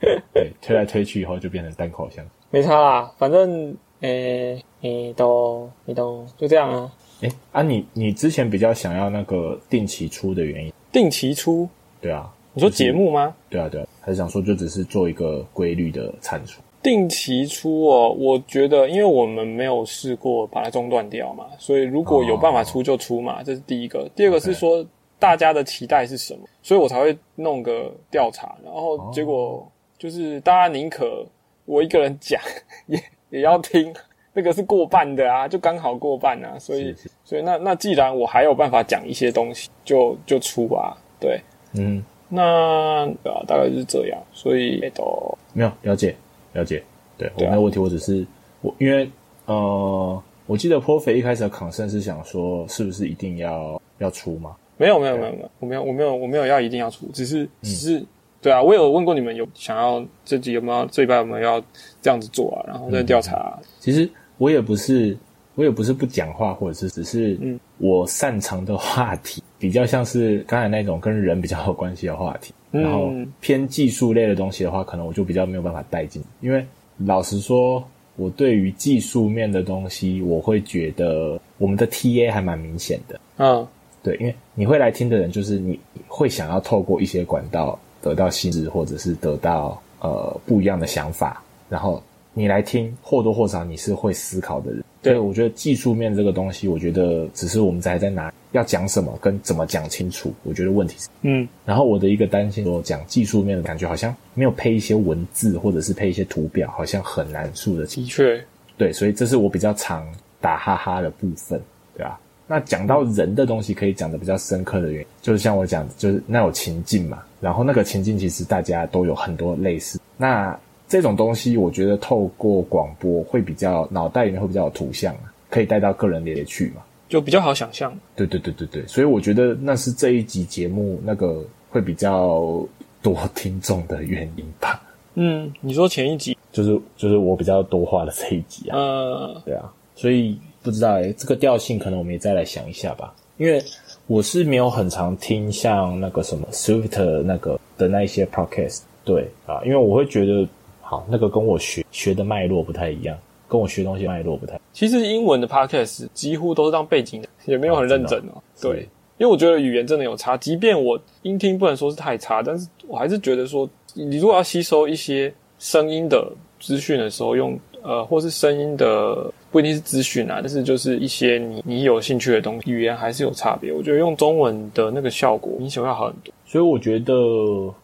对，推来推去以后就变成单口相声。没差啦，反正诶你都你都就这样啊。哎啊你你之前比较想要那个定期出的原因，定期出，对啊，你说节目吗？对啊对啊，还是想说就只是做一个规律的产出。定期出哦，我觉得因为我们没有试过把它中断掉嘛，所以如果有办法出就出嘛，这是第一个。第二个是说大家的期待是什么，所以我才会弄个调查，然后结果就是大家宁可我一个人讲，也也要听，那个是过半的啊，就刚好过半啊，所以所以那那既然我还有办法讲一些东西，就就出吧，对，嗯，那大概就是这样，所以都没有了解了解，对我没有问题，我只是我因为呃，我记得颇肥一开始的 concern 是想说是不是一定要要出吗？没有没有没有没有，我没有我没有我没有要一定要出，只是只是、对啊，我有问过你们有想要自己有没有这一拜有没有要这样子做啊，然后再调查啊、其实我也不是，我也不是不讲话，或者是只是嗯。我擅长的话题比较像是刚才那种跟人比较有关系的话题，嗯。然后偏技术类的东西的话，可能我就比较没有办法带进，因为老实说，我对于技术面的东西，我会觉得我们的 TA 还蛮明显的。嗯。对，因为你会来听的人，就是你会想要透过一些管道得到新知，或者是得到呃不一样的想法，然后你来听，或多或少你是会思考的人。对我觉得技术面这个东西，我觉得只是我们在在拿要讲什么跟怎么讲清楚，我觉得问题是。嗯然后我的一个担心，说讲技术面的感觉好像没有配一些文字，或者是配一些图表，好像很难数得清。的确对，所以这是我比较常打哈哈的部分，对吧、那讲到人的东西，可以讲的比较深刻的原因，就是像我讲的，就是那有情境嘛，然后那个情境其实大家都有很多类似。那这种东西，我觉得透过广播会比较脑袋里面会比较有图像啊，可以带到个人里去嘛。就比较好想象。对对对对对，所以我觉得那是这一集节目那个会比较多听众的原因吧，嗯，你说前一集，就是就是我比较多话的这一集啊。呃，对啊，所以不知道诶、这个调性可能我们也再来想一下吧。因为我是没有很常听像那个什么 Swift 那个的那一些 podcast，对啊，因为我会觉得好那个跟我学学的脉络不太一样，跟我学东西脉络不太。其实英文的 podcast 几乎都是当背景的，也没有很认真哦。对，因为我觉得语言真的有差，即便我音听不能说是太差，但是我还是觉得说，你如果要吸收一些声音的资讯的时候，用呃，或是声音的不一定是资讯啊，但是就是一些你你有兴趣的东西，语言还是有差别。我觉得用中文的那个效果，明显要好很多。所以我觉得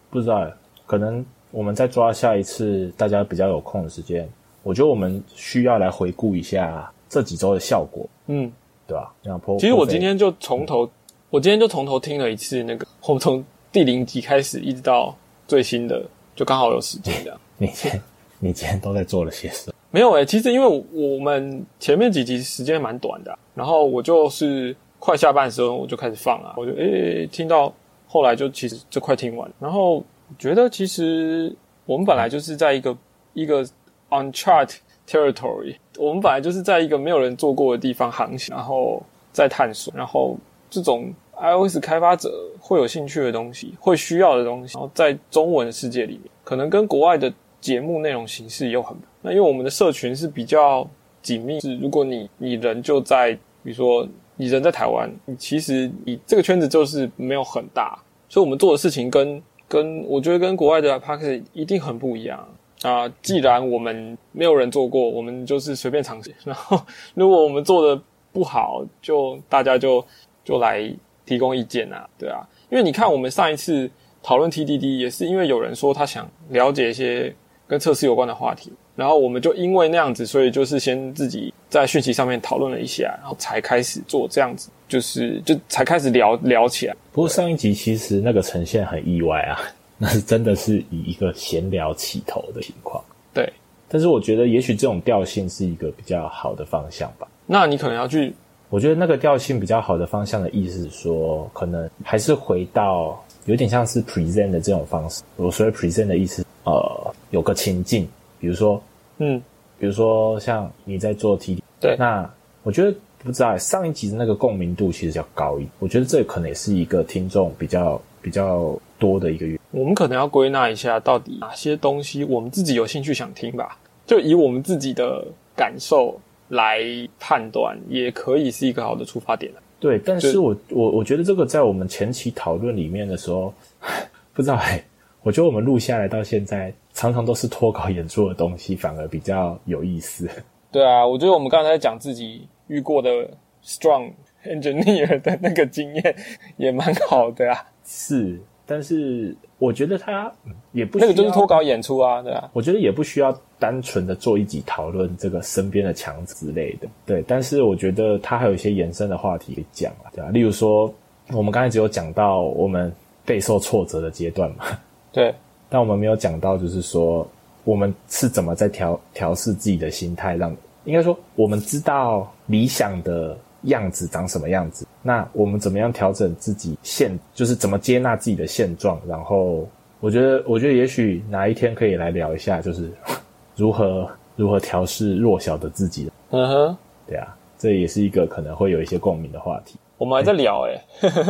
不知道欸，可能我们再抓下一次大家比较有空的时间，我我觉得我们需要来回顾一下这几周的效果，嗯，对吧？像 Po，其实我今天就从头，我今天就从头听了一次那个，我们从第零集开始一直到最新的，就刚好有时间这样。你今天你今天都在做了些什么？没有诶、其实因为我们前面几集时间蛮短的、然后我就是快下班的时候我就开始放啊，我就诶、听到后来就其实就快听完，然后觉得其实我们本来就是在一个一个 unchart territory，我们本来就是在一个没有人做过的地方航行，然后在探索，然后这种 iOS 开发者会有兴趣的东西，会需要的东西，然后在中文世界里面，可能跟国外的节目内容形式又很那因为我们的社群是比较紧密，是如果你你人就在，比如说你人在台湾，你其实你这个圈子就是没有很大，所以我们做的事情跟跟我觉得跟国外的 p a r k e 一定很不一样啊。既然我们没有人做过，我们就是随便尝试。然后如果我们做的不好，就大家就就来提供意见啊，对啊，因为你看我们上一次讨论 TDD 也是因为有人说他想了解一些跟测试有关的话题，然后我们就因为那样子，所以就是先自己在讯息上面讨论了一下，然后才开始做这样子，就是就才开始聊聊起来。不过上一集其实那个呈现很意外啊，那是真的是以一个闲聊起头的情况。对，但是我觉得也许这种调性是一个比较好的方向吧。那你可能要去我觉得那个调性比较好的方向的意思是说，可能还是回到有点像是 present 的这种方式。我所谓 present 的意思，呃，有个情境，比如说，嗯，比如说像你在做 T 对。那我觉得不知道上一集的那个共鸣度其实较高一点，我觉得这可能也是一个听众比较比较多的一个原因。我们可能要归纳一下，到底哪些东西我们自己有兴趣想听吧，就以我们自己的感受来判断，也可以是一个好的出发点啊对，但是我我我觉得这个在我们前期讨论里面的时候，不知道哎、我觉得我们录下来到现在，常常都是脱稿演出的东西，反而比较有意思。对啊，我觉得我们刚才讲自己遇过的 strong engineer 的那个经验也蛮好的啊，是，但是我觉得他嗯也不需要那个就是脱稿演出啊，对啊，我觉得也不需要单纯的做一集讨论这个身边的墙之类的，对。但是我觉得他还有一些延伸的话题讲啊，对吧、例如说，我们刚才只有讲到我们备受挫折的阶段嘛，对，但我们没有讲到，就是说我们是怎么在调调试自己的心态，让应该说我们知道理想的样子长什么样子，那我们怎么样调整自己现，就是怎么接纳自己的现状，然后我觉得，我觉得也许哪一天可以来聊一下，就是 如何如何调试弱小的自己，嗯哼，对啊，这也是一个可能会有一些共鸣的话题。我们还在聊哎、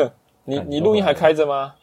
你你录音还开着吗？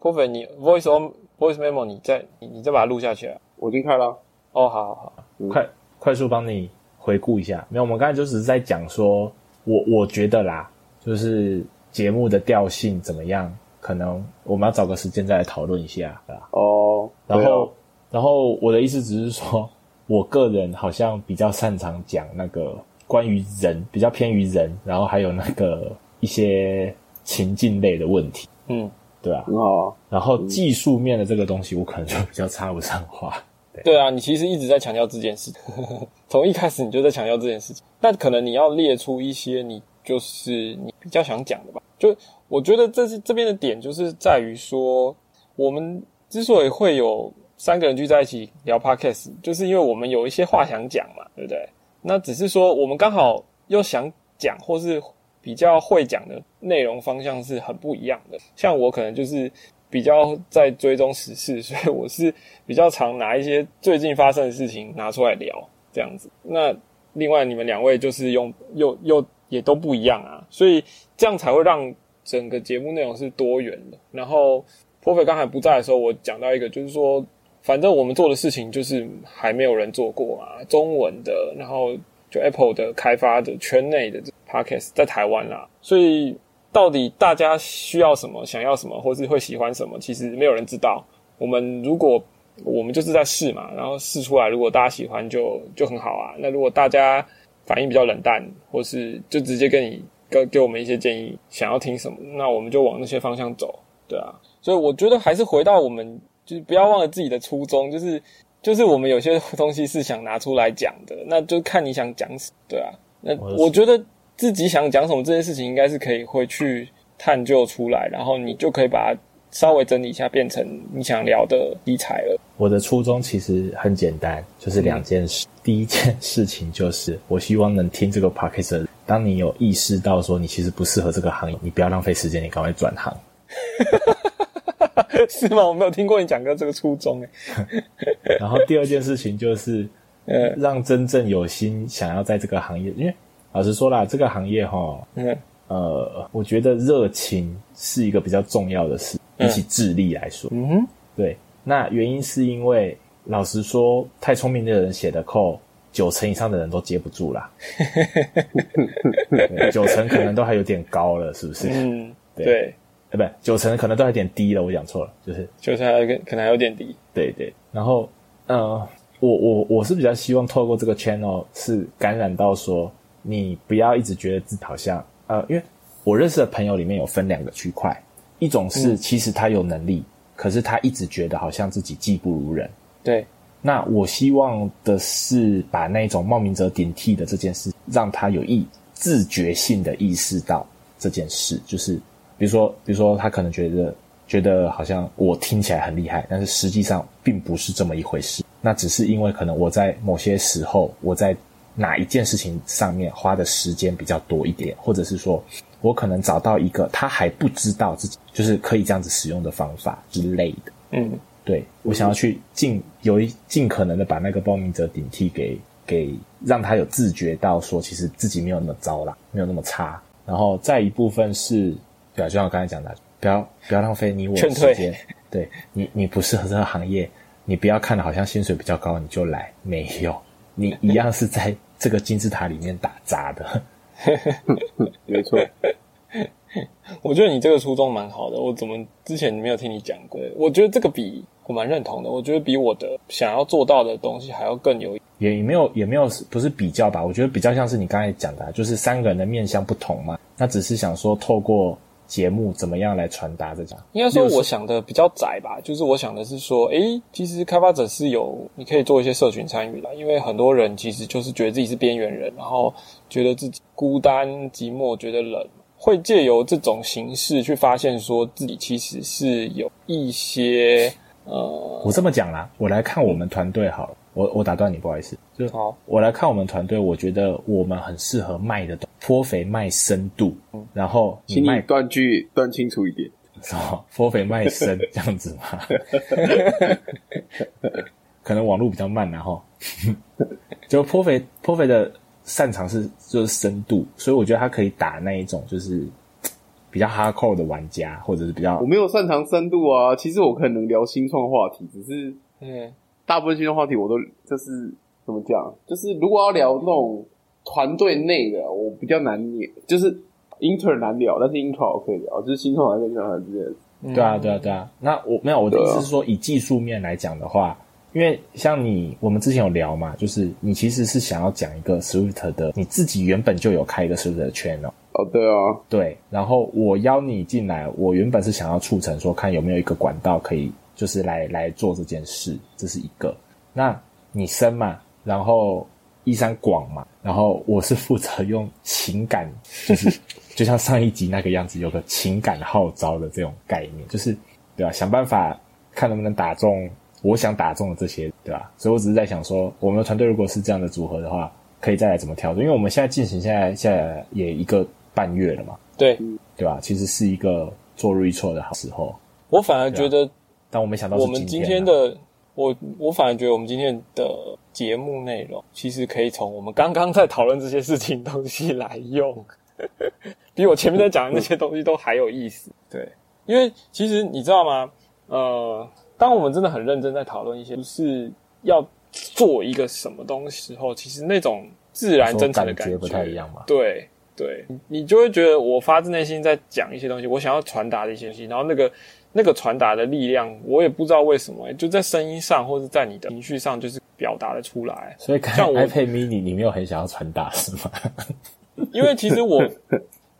哎 c o f e 你 voice on voice memo 你再你你再把它录下去啊。我已经开了啊，哦，好好好，快快速帮你回顾一下。没有，我们刚才就只是在讲说，我我觉得啦，就是节目的调性怎么样，可能我们要找个时间再来讨论一下，对吧？哦，然后，然后我的意思只是说，我个人好像比较擅长讲那个关于人，比较偏于人，然后还有那个一些情境类的问题，嗯，对啊？很好啊，然后技术面的这个东西，我可能就比较插不上话。对啊，你其实一直在强调这件事，从一开始你就在强调这件事情。那可能你要列出一些你就是你比较想讲的吧。就我觉得这是这边的点，就是在于说，我们之所以会有三个人聚在一起聊 podcast，就是因为我们有一些话想讲嘛，对不对？那只是说我们刚好又想讲，或是比较会讲的内容方向是很不一样的。像我可能就是比较在追踪时事，所以我是比较常拿一些最近发生的事情拿出来聊这样子。那另外你们两位就是用又又也都不一样啊，所以这样才会让整个节目内容是多元的。然后 p o f e 刚才不在的时候，我讲到一个就是说，反正我们做的事情就是还没有人做过嘛，中文的，然后就 Apple 的开发的圈内的 Podcast 在台湾啦，所以到底大家需要什么、想要什么，或是会喜欢什么，其实没有人知道。我们如果我们就是在试嘛，然后试出来，如果大家喜欢就就很好啊。那如果大家反应比较冷淡，或是就直接跟你给给我们一些建议，想要听什么，那我们就往那些方向走，对啊。所以我觉得还是回到我们，就是不要忘了自己的初衷，就是就是我们有些东西是想拿出来讲的，那就看你想讲什么，对啊。那我我觉得自己想讲什么这件事情，应该是可以会去探究出来，然后你就可以把它稍微整理一下，变成你想聊的题材了。我的初衷其实很简单，就是两件事。第一件事情就是，我希望能听这个 podcast 的人，当你有意识到说你其实不适合这个行业，你不要浪费时间，你赶快转行。是吗？我没有听过你讲过这个初衷诶。然后第二件事情就是，呃让真正有心想要在这个行业，因为老实说啦，这个行业哈，嗯呃，我觉得热情是一个比较重要的事，比起智力来说。嗯哼，对，那原因是因为老实说，太聪明的人写的扣，九成以上的人都接不住啦。对九成可能都还有点高了，是不是？嗯，对对，呃，不，九成可能都还有点低了，我讲错了，就是九成还可能还有点低。对对。然后，呃，我我我是比较希望透过这个 channel 是感染到说，你不要一直觉得自己好像呃，因为我认识的朋友里面有分两个区块，一种是其实他有能力，可是他一直觉得好像自己技不如人。对，那我希望的是把那种冒名者顶替的这件事，让他有意自觉性的意识到这件事，就是比如说，比如说他可能觉得觉得好像我听起来很厉害，但是实际上并不是这么一回事。那只是因为可能我在某些时候我在哪一件事情上面花的时间比较多一点，或者是说我可能找到一个他还不知道自己就是可以这样子使用的方法之类的。嗯，对我想要去尽有一尽可能的把那个报名者顶替给给让他有自觉到说，其实自己没有那么糟啦，没有那么差。然后再一部分是，对啊，就像我刚才讲的，不要不要浪费你我的时间。对你你不适合这个行业，你不要看的好像薪水比较高你就来，没有，你一样是在这个金字塔里面打杂的。没错，我觉得你这个初衷蛮好的，我怎么之前没有听你讲过？我觉得这个比我蛮认同的，我觉得比我的想要做到的东西还要更有。也也没有也没有不是比较吧，我觉得比较像是你刚才讲的啊，就是三个人的面相不同嘛，那只是想说透过节目怎么样来传达这种。应该说，我想的比较窄吧，就是我想的是说，诶，其实开发者是有你可以做一些社群参与的，因为很多人其实就是觉得自己是边缘人，然后觉得自己孤单寂寞，觉得冷，会借由这种形式去发现说自己其实是有一些呃，我这么讲啦，我来看我们团队好了。我我打断你，不好意思，就是好，我来看我们团队，我觉得我们很适合卖的东颇肥卖深度，然后你请你卖断句断清楚一点。什么？颇肥卖深这样子吗？可能网络比较慢然后 就颇肥颇肥的擅长是就是深度，所以我觉得他可以打那一种就是比较 hardcore 的玩家，或者是比较我没有擅长深度啊，其实我可能聊新创话题，只是嗯大部分新的话题我都就是怎么讲，就是如果要聊那种团队内的，我比较难聊，就是 inter 难聊，但是 intra 我可以聊，就是新创团跟新创团之间。嗯对啊，对啊，对啊。那我没有我的意思是说，以技术面来讲的话，因为像你，我们之前有聊嘛，就是你其实是想要讲一个 Swift 的，你自己原本就有开一个 Swift 的 channel，哦，对啊，对。然后我邀你进来，我原本是想要促成说，看有没有一个管道可以，就是来来做这件事，这是一个。那你深嘛，然后一山广嘛，然后我是负责用情感，就是 就像上一集那个样子，有个情感号召的这种概念，就是对吧、想办法看能不能打中我想打中的这些，对吧、所以我只是在想说，我们的团队如果是这样的组合的话，可以再来怎么调整？因为我们现在进行现在现在也一个半月了嘛，对。对吧、其实是一个做 r e t r o 的好时候，我反而觉得但我没想到是我们今天的我我反而觉得我们今天的节目内容其实可以从我们刚刚在讨论这些事情东西来用，比我前面在讲的那些东西都还有意思。对，因为其实你知道吗？呃，当我们真的很认真在讨论一些就是要做一个什么东西时候，其实那种自然真诚的感觉不太一样嘛对对，你就会觉得我发自内心在讲一些东西，我想要传达的一些东西，然后那个那个传达的力量，我也不知道为什么、就在声音上或者在你的情绪上，就是表达的出来。所以看像我 iPad mini 你没有很想要传达是吗？因为其实我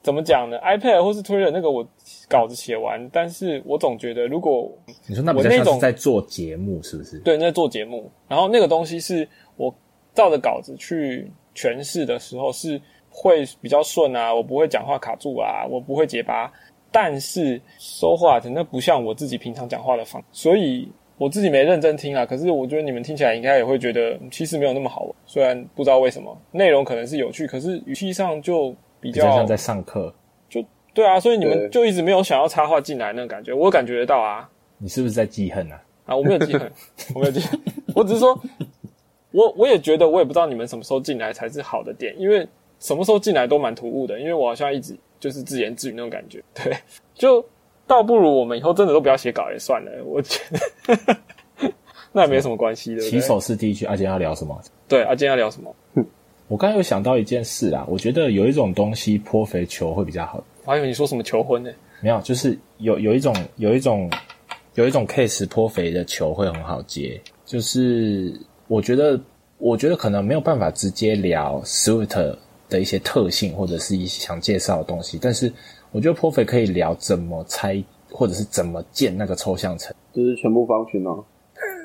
怎么讲呢？iPad 或是 Twitter 那个我稿子写完，但是我总觉得如果你说那比较像是在做节目，是不是？对，在做节目，然后那个东西是我照着稿子去诠释的时候是会比较顺啊，我不会讲话卡住啊，我不会结巴。但是说话真的不像我自己平常讲话的方，所以我自己没认真听啊。可是我觉得你们听起来应该也会觉得其实没有那么好玩，虽然不知道为什么内容可能是有趣，可是语气上就比较像在上课。就对啊，所以你们就一直没有想要插话进来那个感觉，我感觉得到啊。你是不是在记恨啊？啊，我没有记恨，我没有记恨，我只是说，我我也觉得我也不知道你们什么时候进来才是好的点，因为什么时候进来都蛮突兀的，因为我好像一直。就是自言自语那种感觉，对，就倒不如我们以后真的都不要写稿也算了。我觉得 那也没什么关系的。起手是第一句，阿坚要聊什么？对，阿坚要聊什么？我刚刚有想到一件事啊，我觉得有一种东西泼肥球会比较好。我还以为你说什么求婚呢？没有，就是有有一种有一种有一种 case 泼肥的球会很好接，就是我觉得我觉得可能没有办法直接聊 Sweet。的一些特性或者是一些想介绍的东西，但是我觉得 Profe 可以聊怎么拆或者是怎么建那个抽象层，就是全部方群哦，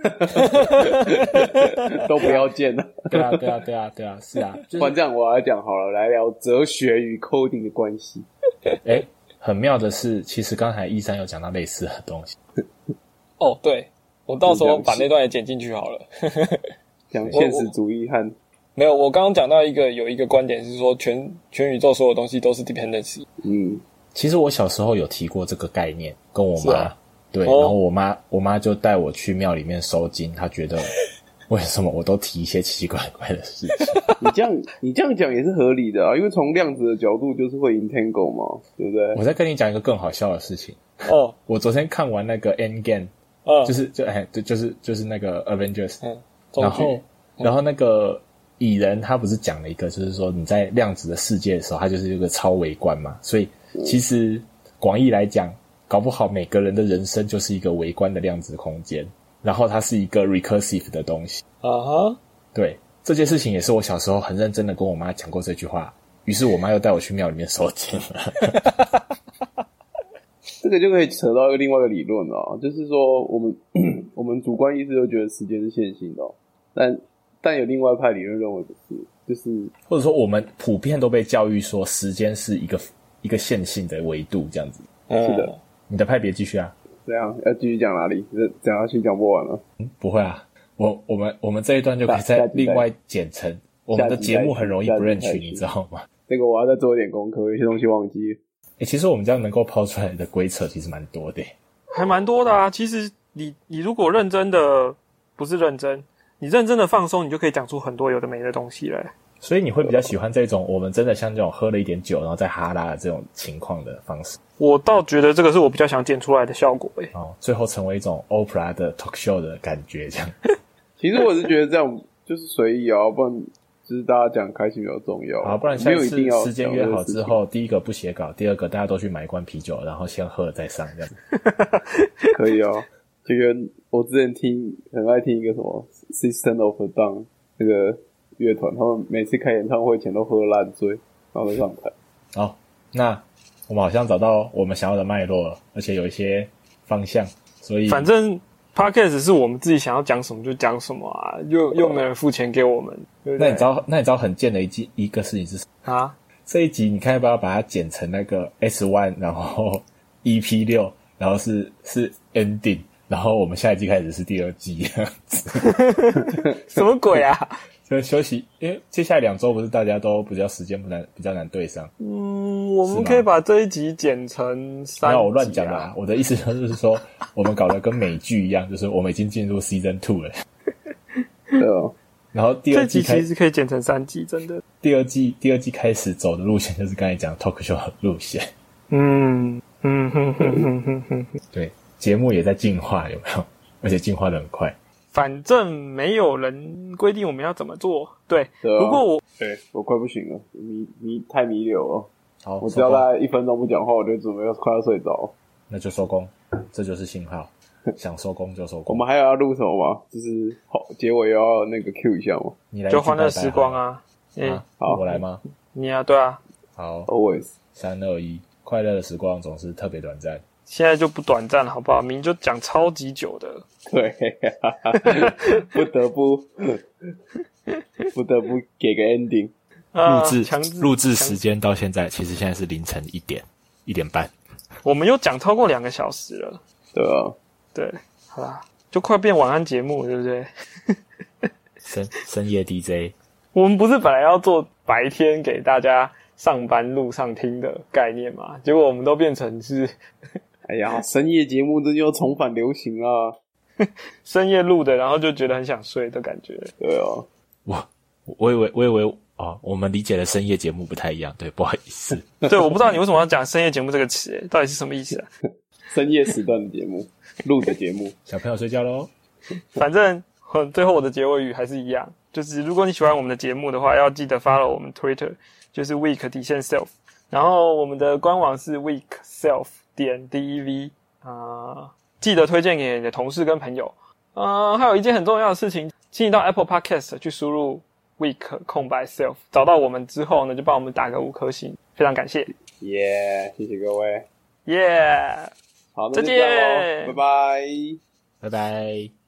都不要建了。对啊，对啊，对啊，对啊，是啊。不然这样我来讲好了，来聊哲学与 coding 的关系。哎，很妙的是，其实刚才一三有讲到类似的东西。哦，对，我到时候把那段也剪进去好了。讲现实主义和。没有，我刚刚讲到一个有一个观点是说，全全宇宙所有东西都是 dependency。嗯，其实我小时候有提过这个概念，跟我妈对，然后我妈我妈就带我去庙里面收金，她觉得为什么我都提一些奇奇怪怪的事情？你这样你这样讲也是合理的啊，因为从量子的角度就是会 entangle 嘛，对不对？我再跟你讲一个更好笑的事情。哦，我昨天看完那个 End Game，嗯，就是就哎对，就是就是那个 Avengers，嗯，然后然后那个。蚁人他不是讲了一个，就是说你在量子的世界的时候，它就是一个超微观嘛。所以其实广义来讲，搞不好每个人的人生就是一个微观的量子空间，然后它是一个 recursive 的东西。啊哈，对这件事情也是我小时候很认真的跟我妈讲过这句话，于是我妈又带我去庙里面收金了。这个就可以扯到一个另外一个理论了，就是说我们 我们主观意识都觉得时间是线性的，但但有另外一派理论认为不是，就是或者说我们普遍都被教育说时间是一个一个线性的维度这样子。是的，你的派别继续啊？这样要继续讲哪里？讲下去讲不完了。嗯，不会啊，我我们我们这一段就可以再另外剪成。我们的节目很容易不认取，你知道吗？这个我要再做一点功课，有些东西忘记。哎，其实我们这样能够抛出来的规则其实蛮多的，还蛮多的啊。其实你你如果认真的，不是认真。你认真的放松，你就可以讲出很多有的没的东西来。所以你会比较喜欢这种我们真的像这种喝了一点酒，然后再哈拉的这种情况的方式。我倒觉得这个是我比较想剪出来的效果诶。哦，最后成为一种 opera 的 talk show 的感觉，这样。其实我是觉得这样就是随意啊，不然就是大家讲开心比较重要。好，不然下次时间约好之后，第一个不写稿，第二个大家都去买一罐啤酒，然后先喝了再上，这样子。可以哦。就跟我之前听很爱听一个什么 System of a Down 那个乐团，他们每次开演唱会前都喝烂醉，然后上台。好，那我们好像找到我们想要的脉络了，而且有一些方向。所以反正 Podcast 是我们自己想要讲什么就讲什么啊，又又没人付钱给我们。那你知道那你知道很贱的一集一个事情是什么啊？这一集你看要不要把它剪成那个 S One，然后 EP 六，然后是是 Ending。然后我们下一季开始是第二季，什么鬼啊？就休息，因为接下来两周不是大家都比较时间不难，比较难对上。嗯，我们可以把这一集剪成三。没有我乱讲啦，我的意思就是说，我们搞得跟美剧一样，就是我们已经进入 season two 了。对哦。然后第二季其实可以剪成三季，真的。第二季第二季开始走的路线就是刚才讲 talk show 路线。嗯嗯哼哼哼哼哼，对。节目也在进化，有没有？而且进化的很快。反正没有人规定我们要怎么做。对，不过我对我快不行了，迷迷太迷流了。好，我只要在一分钟不讲话，我就准备要快要睡着。那就收工，这就是信号。想收工就收工。我们还有要录什么吗？就是好结尾要那个 Q 一下吗？你来就欢乐时光啊。嗯，好，我来吗？你啊，对啊。好，Always。三二一，快乐的时光总是特别短暂。现在就不短暂了，好不好？明就讲超级久的。对，不得不不得不给个 ending。啊录制录制时间到现在，其实现在是凌晨一点一点半。我们又讲超过两个小时了。对啊，对，好啦，就快变晚安节目，对不对？深深夜 DJ，我们不是本来要做白天给大家上班路上听的概念嘛？结果我们都变成是哎呀，深夜节目这就重返流行啊！深夜录的，然后就觉得很想睡的感觉。对哦，我我以为我以为啊，我们理解的深夜节目不太一样，对，不好意思。对，我不知道你为什么要讲深夜节目这个词，到底是什么意思啊？深夜时段的节目，录的节目，小朋友睡觉喽。反正呃最后我的结尾语还是一样，就是如果你喜欢我们的节目的话，要记得 follow 我们 Twitter，就是 week 底线 self，然后我们的官网是 week self 点 dev 啊、记得推荐给你的同事跟朋友。呃，还有一件很重要的事情，请你到 Apple Podcast 去输入 week 空白 self，找到我们之后呢，就帮我们打个五颗星，非常感谢，耶、谢谢各位，耶、好，那再见咯拜拜。拜拜。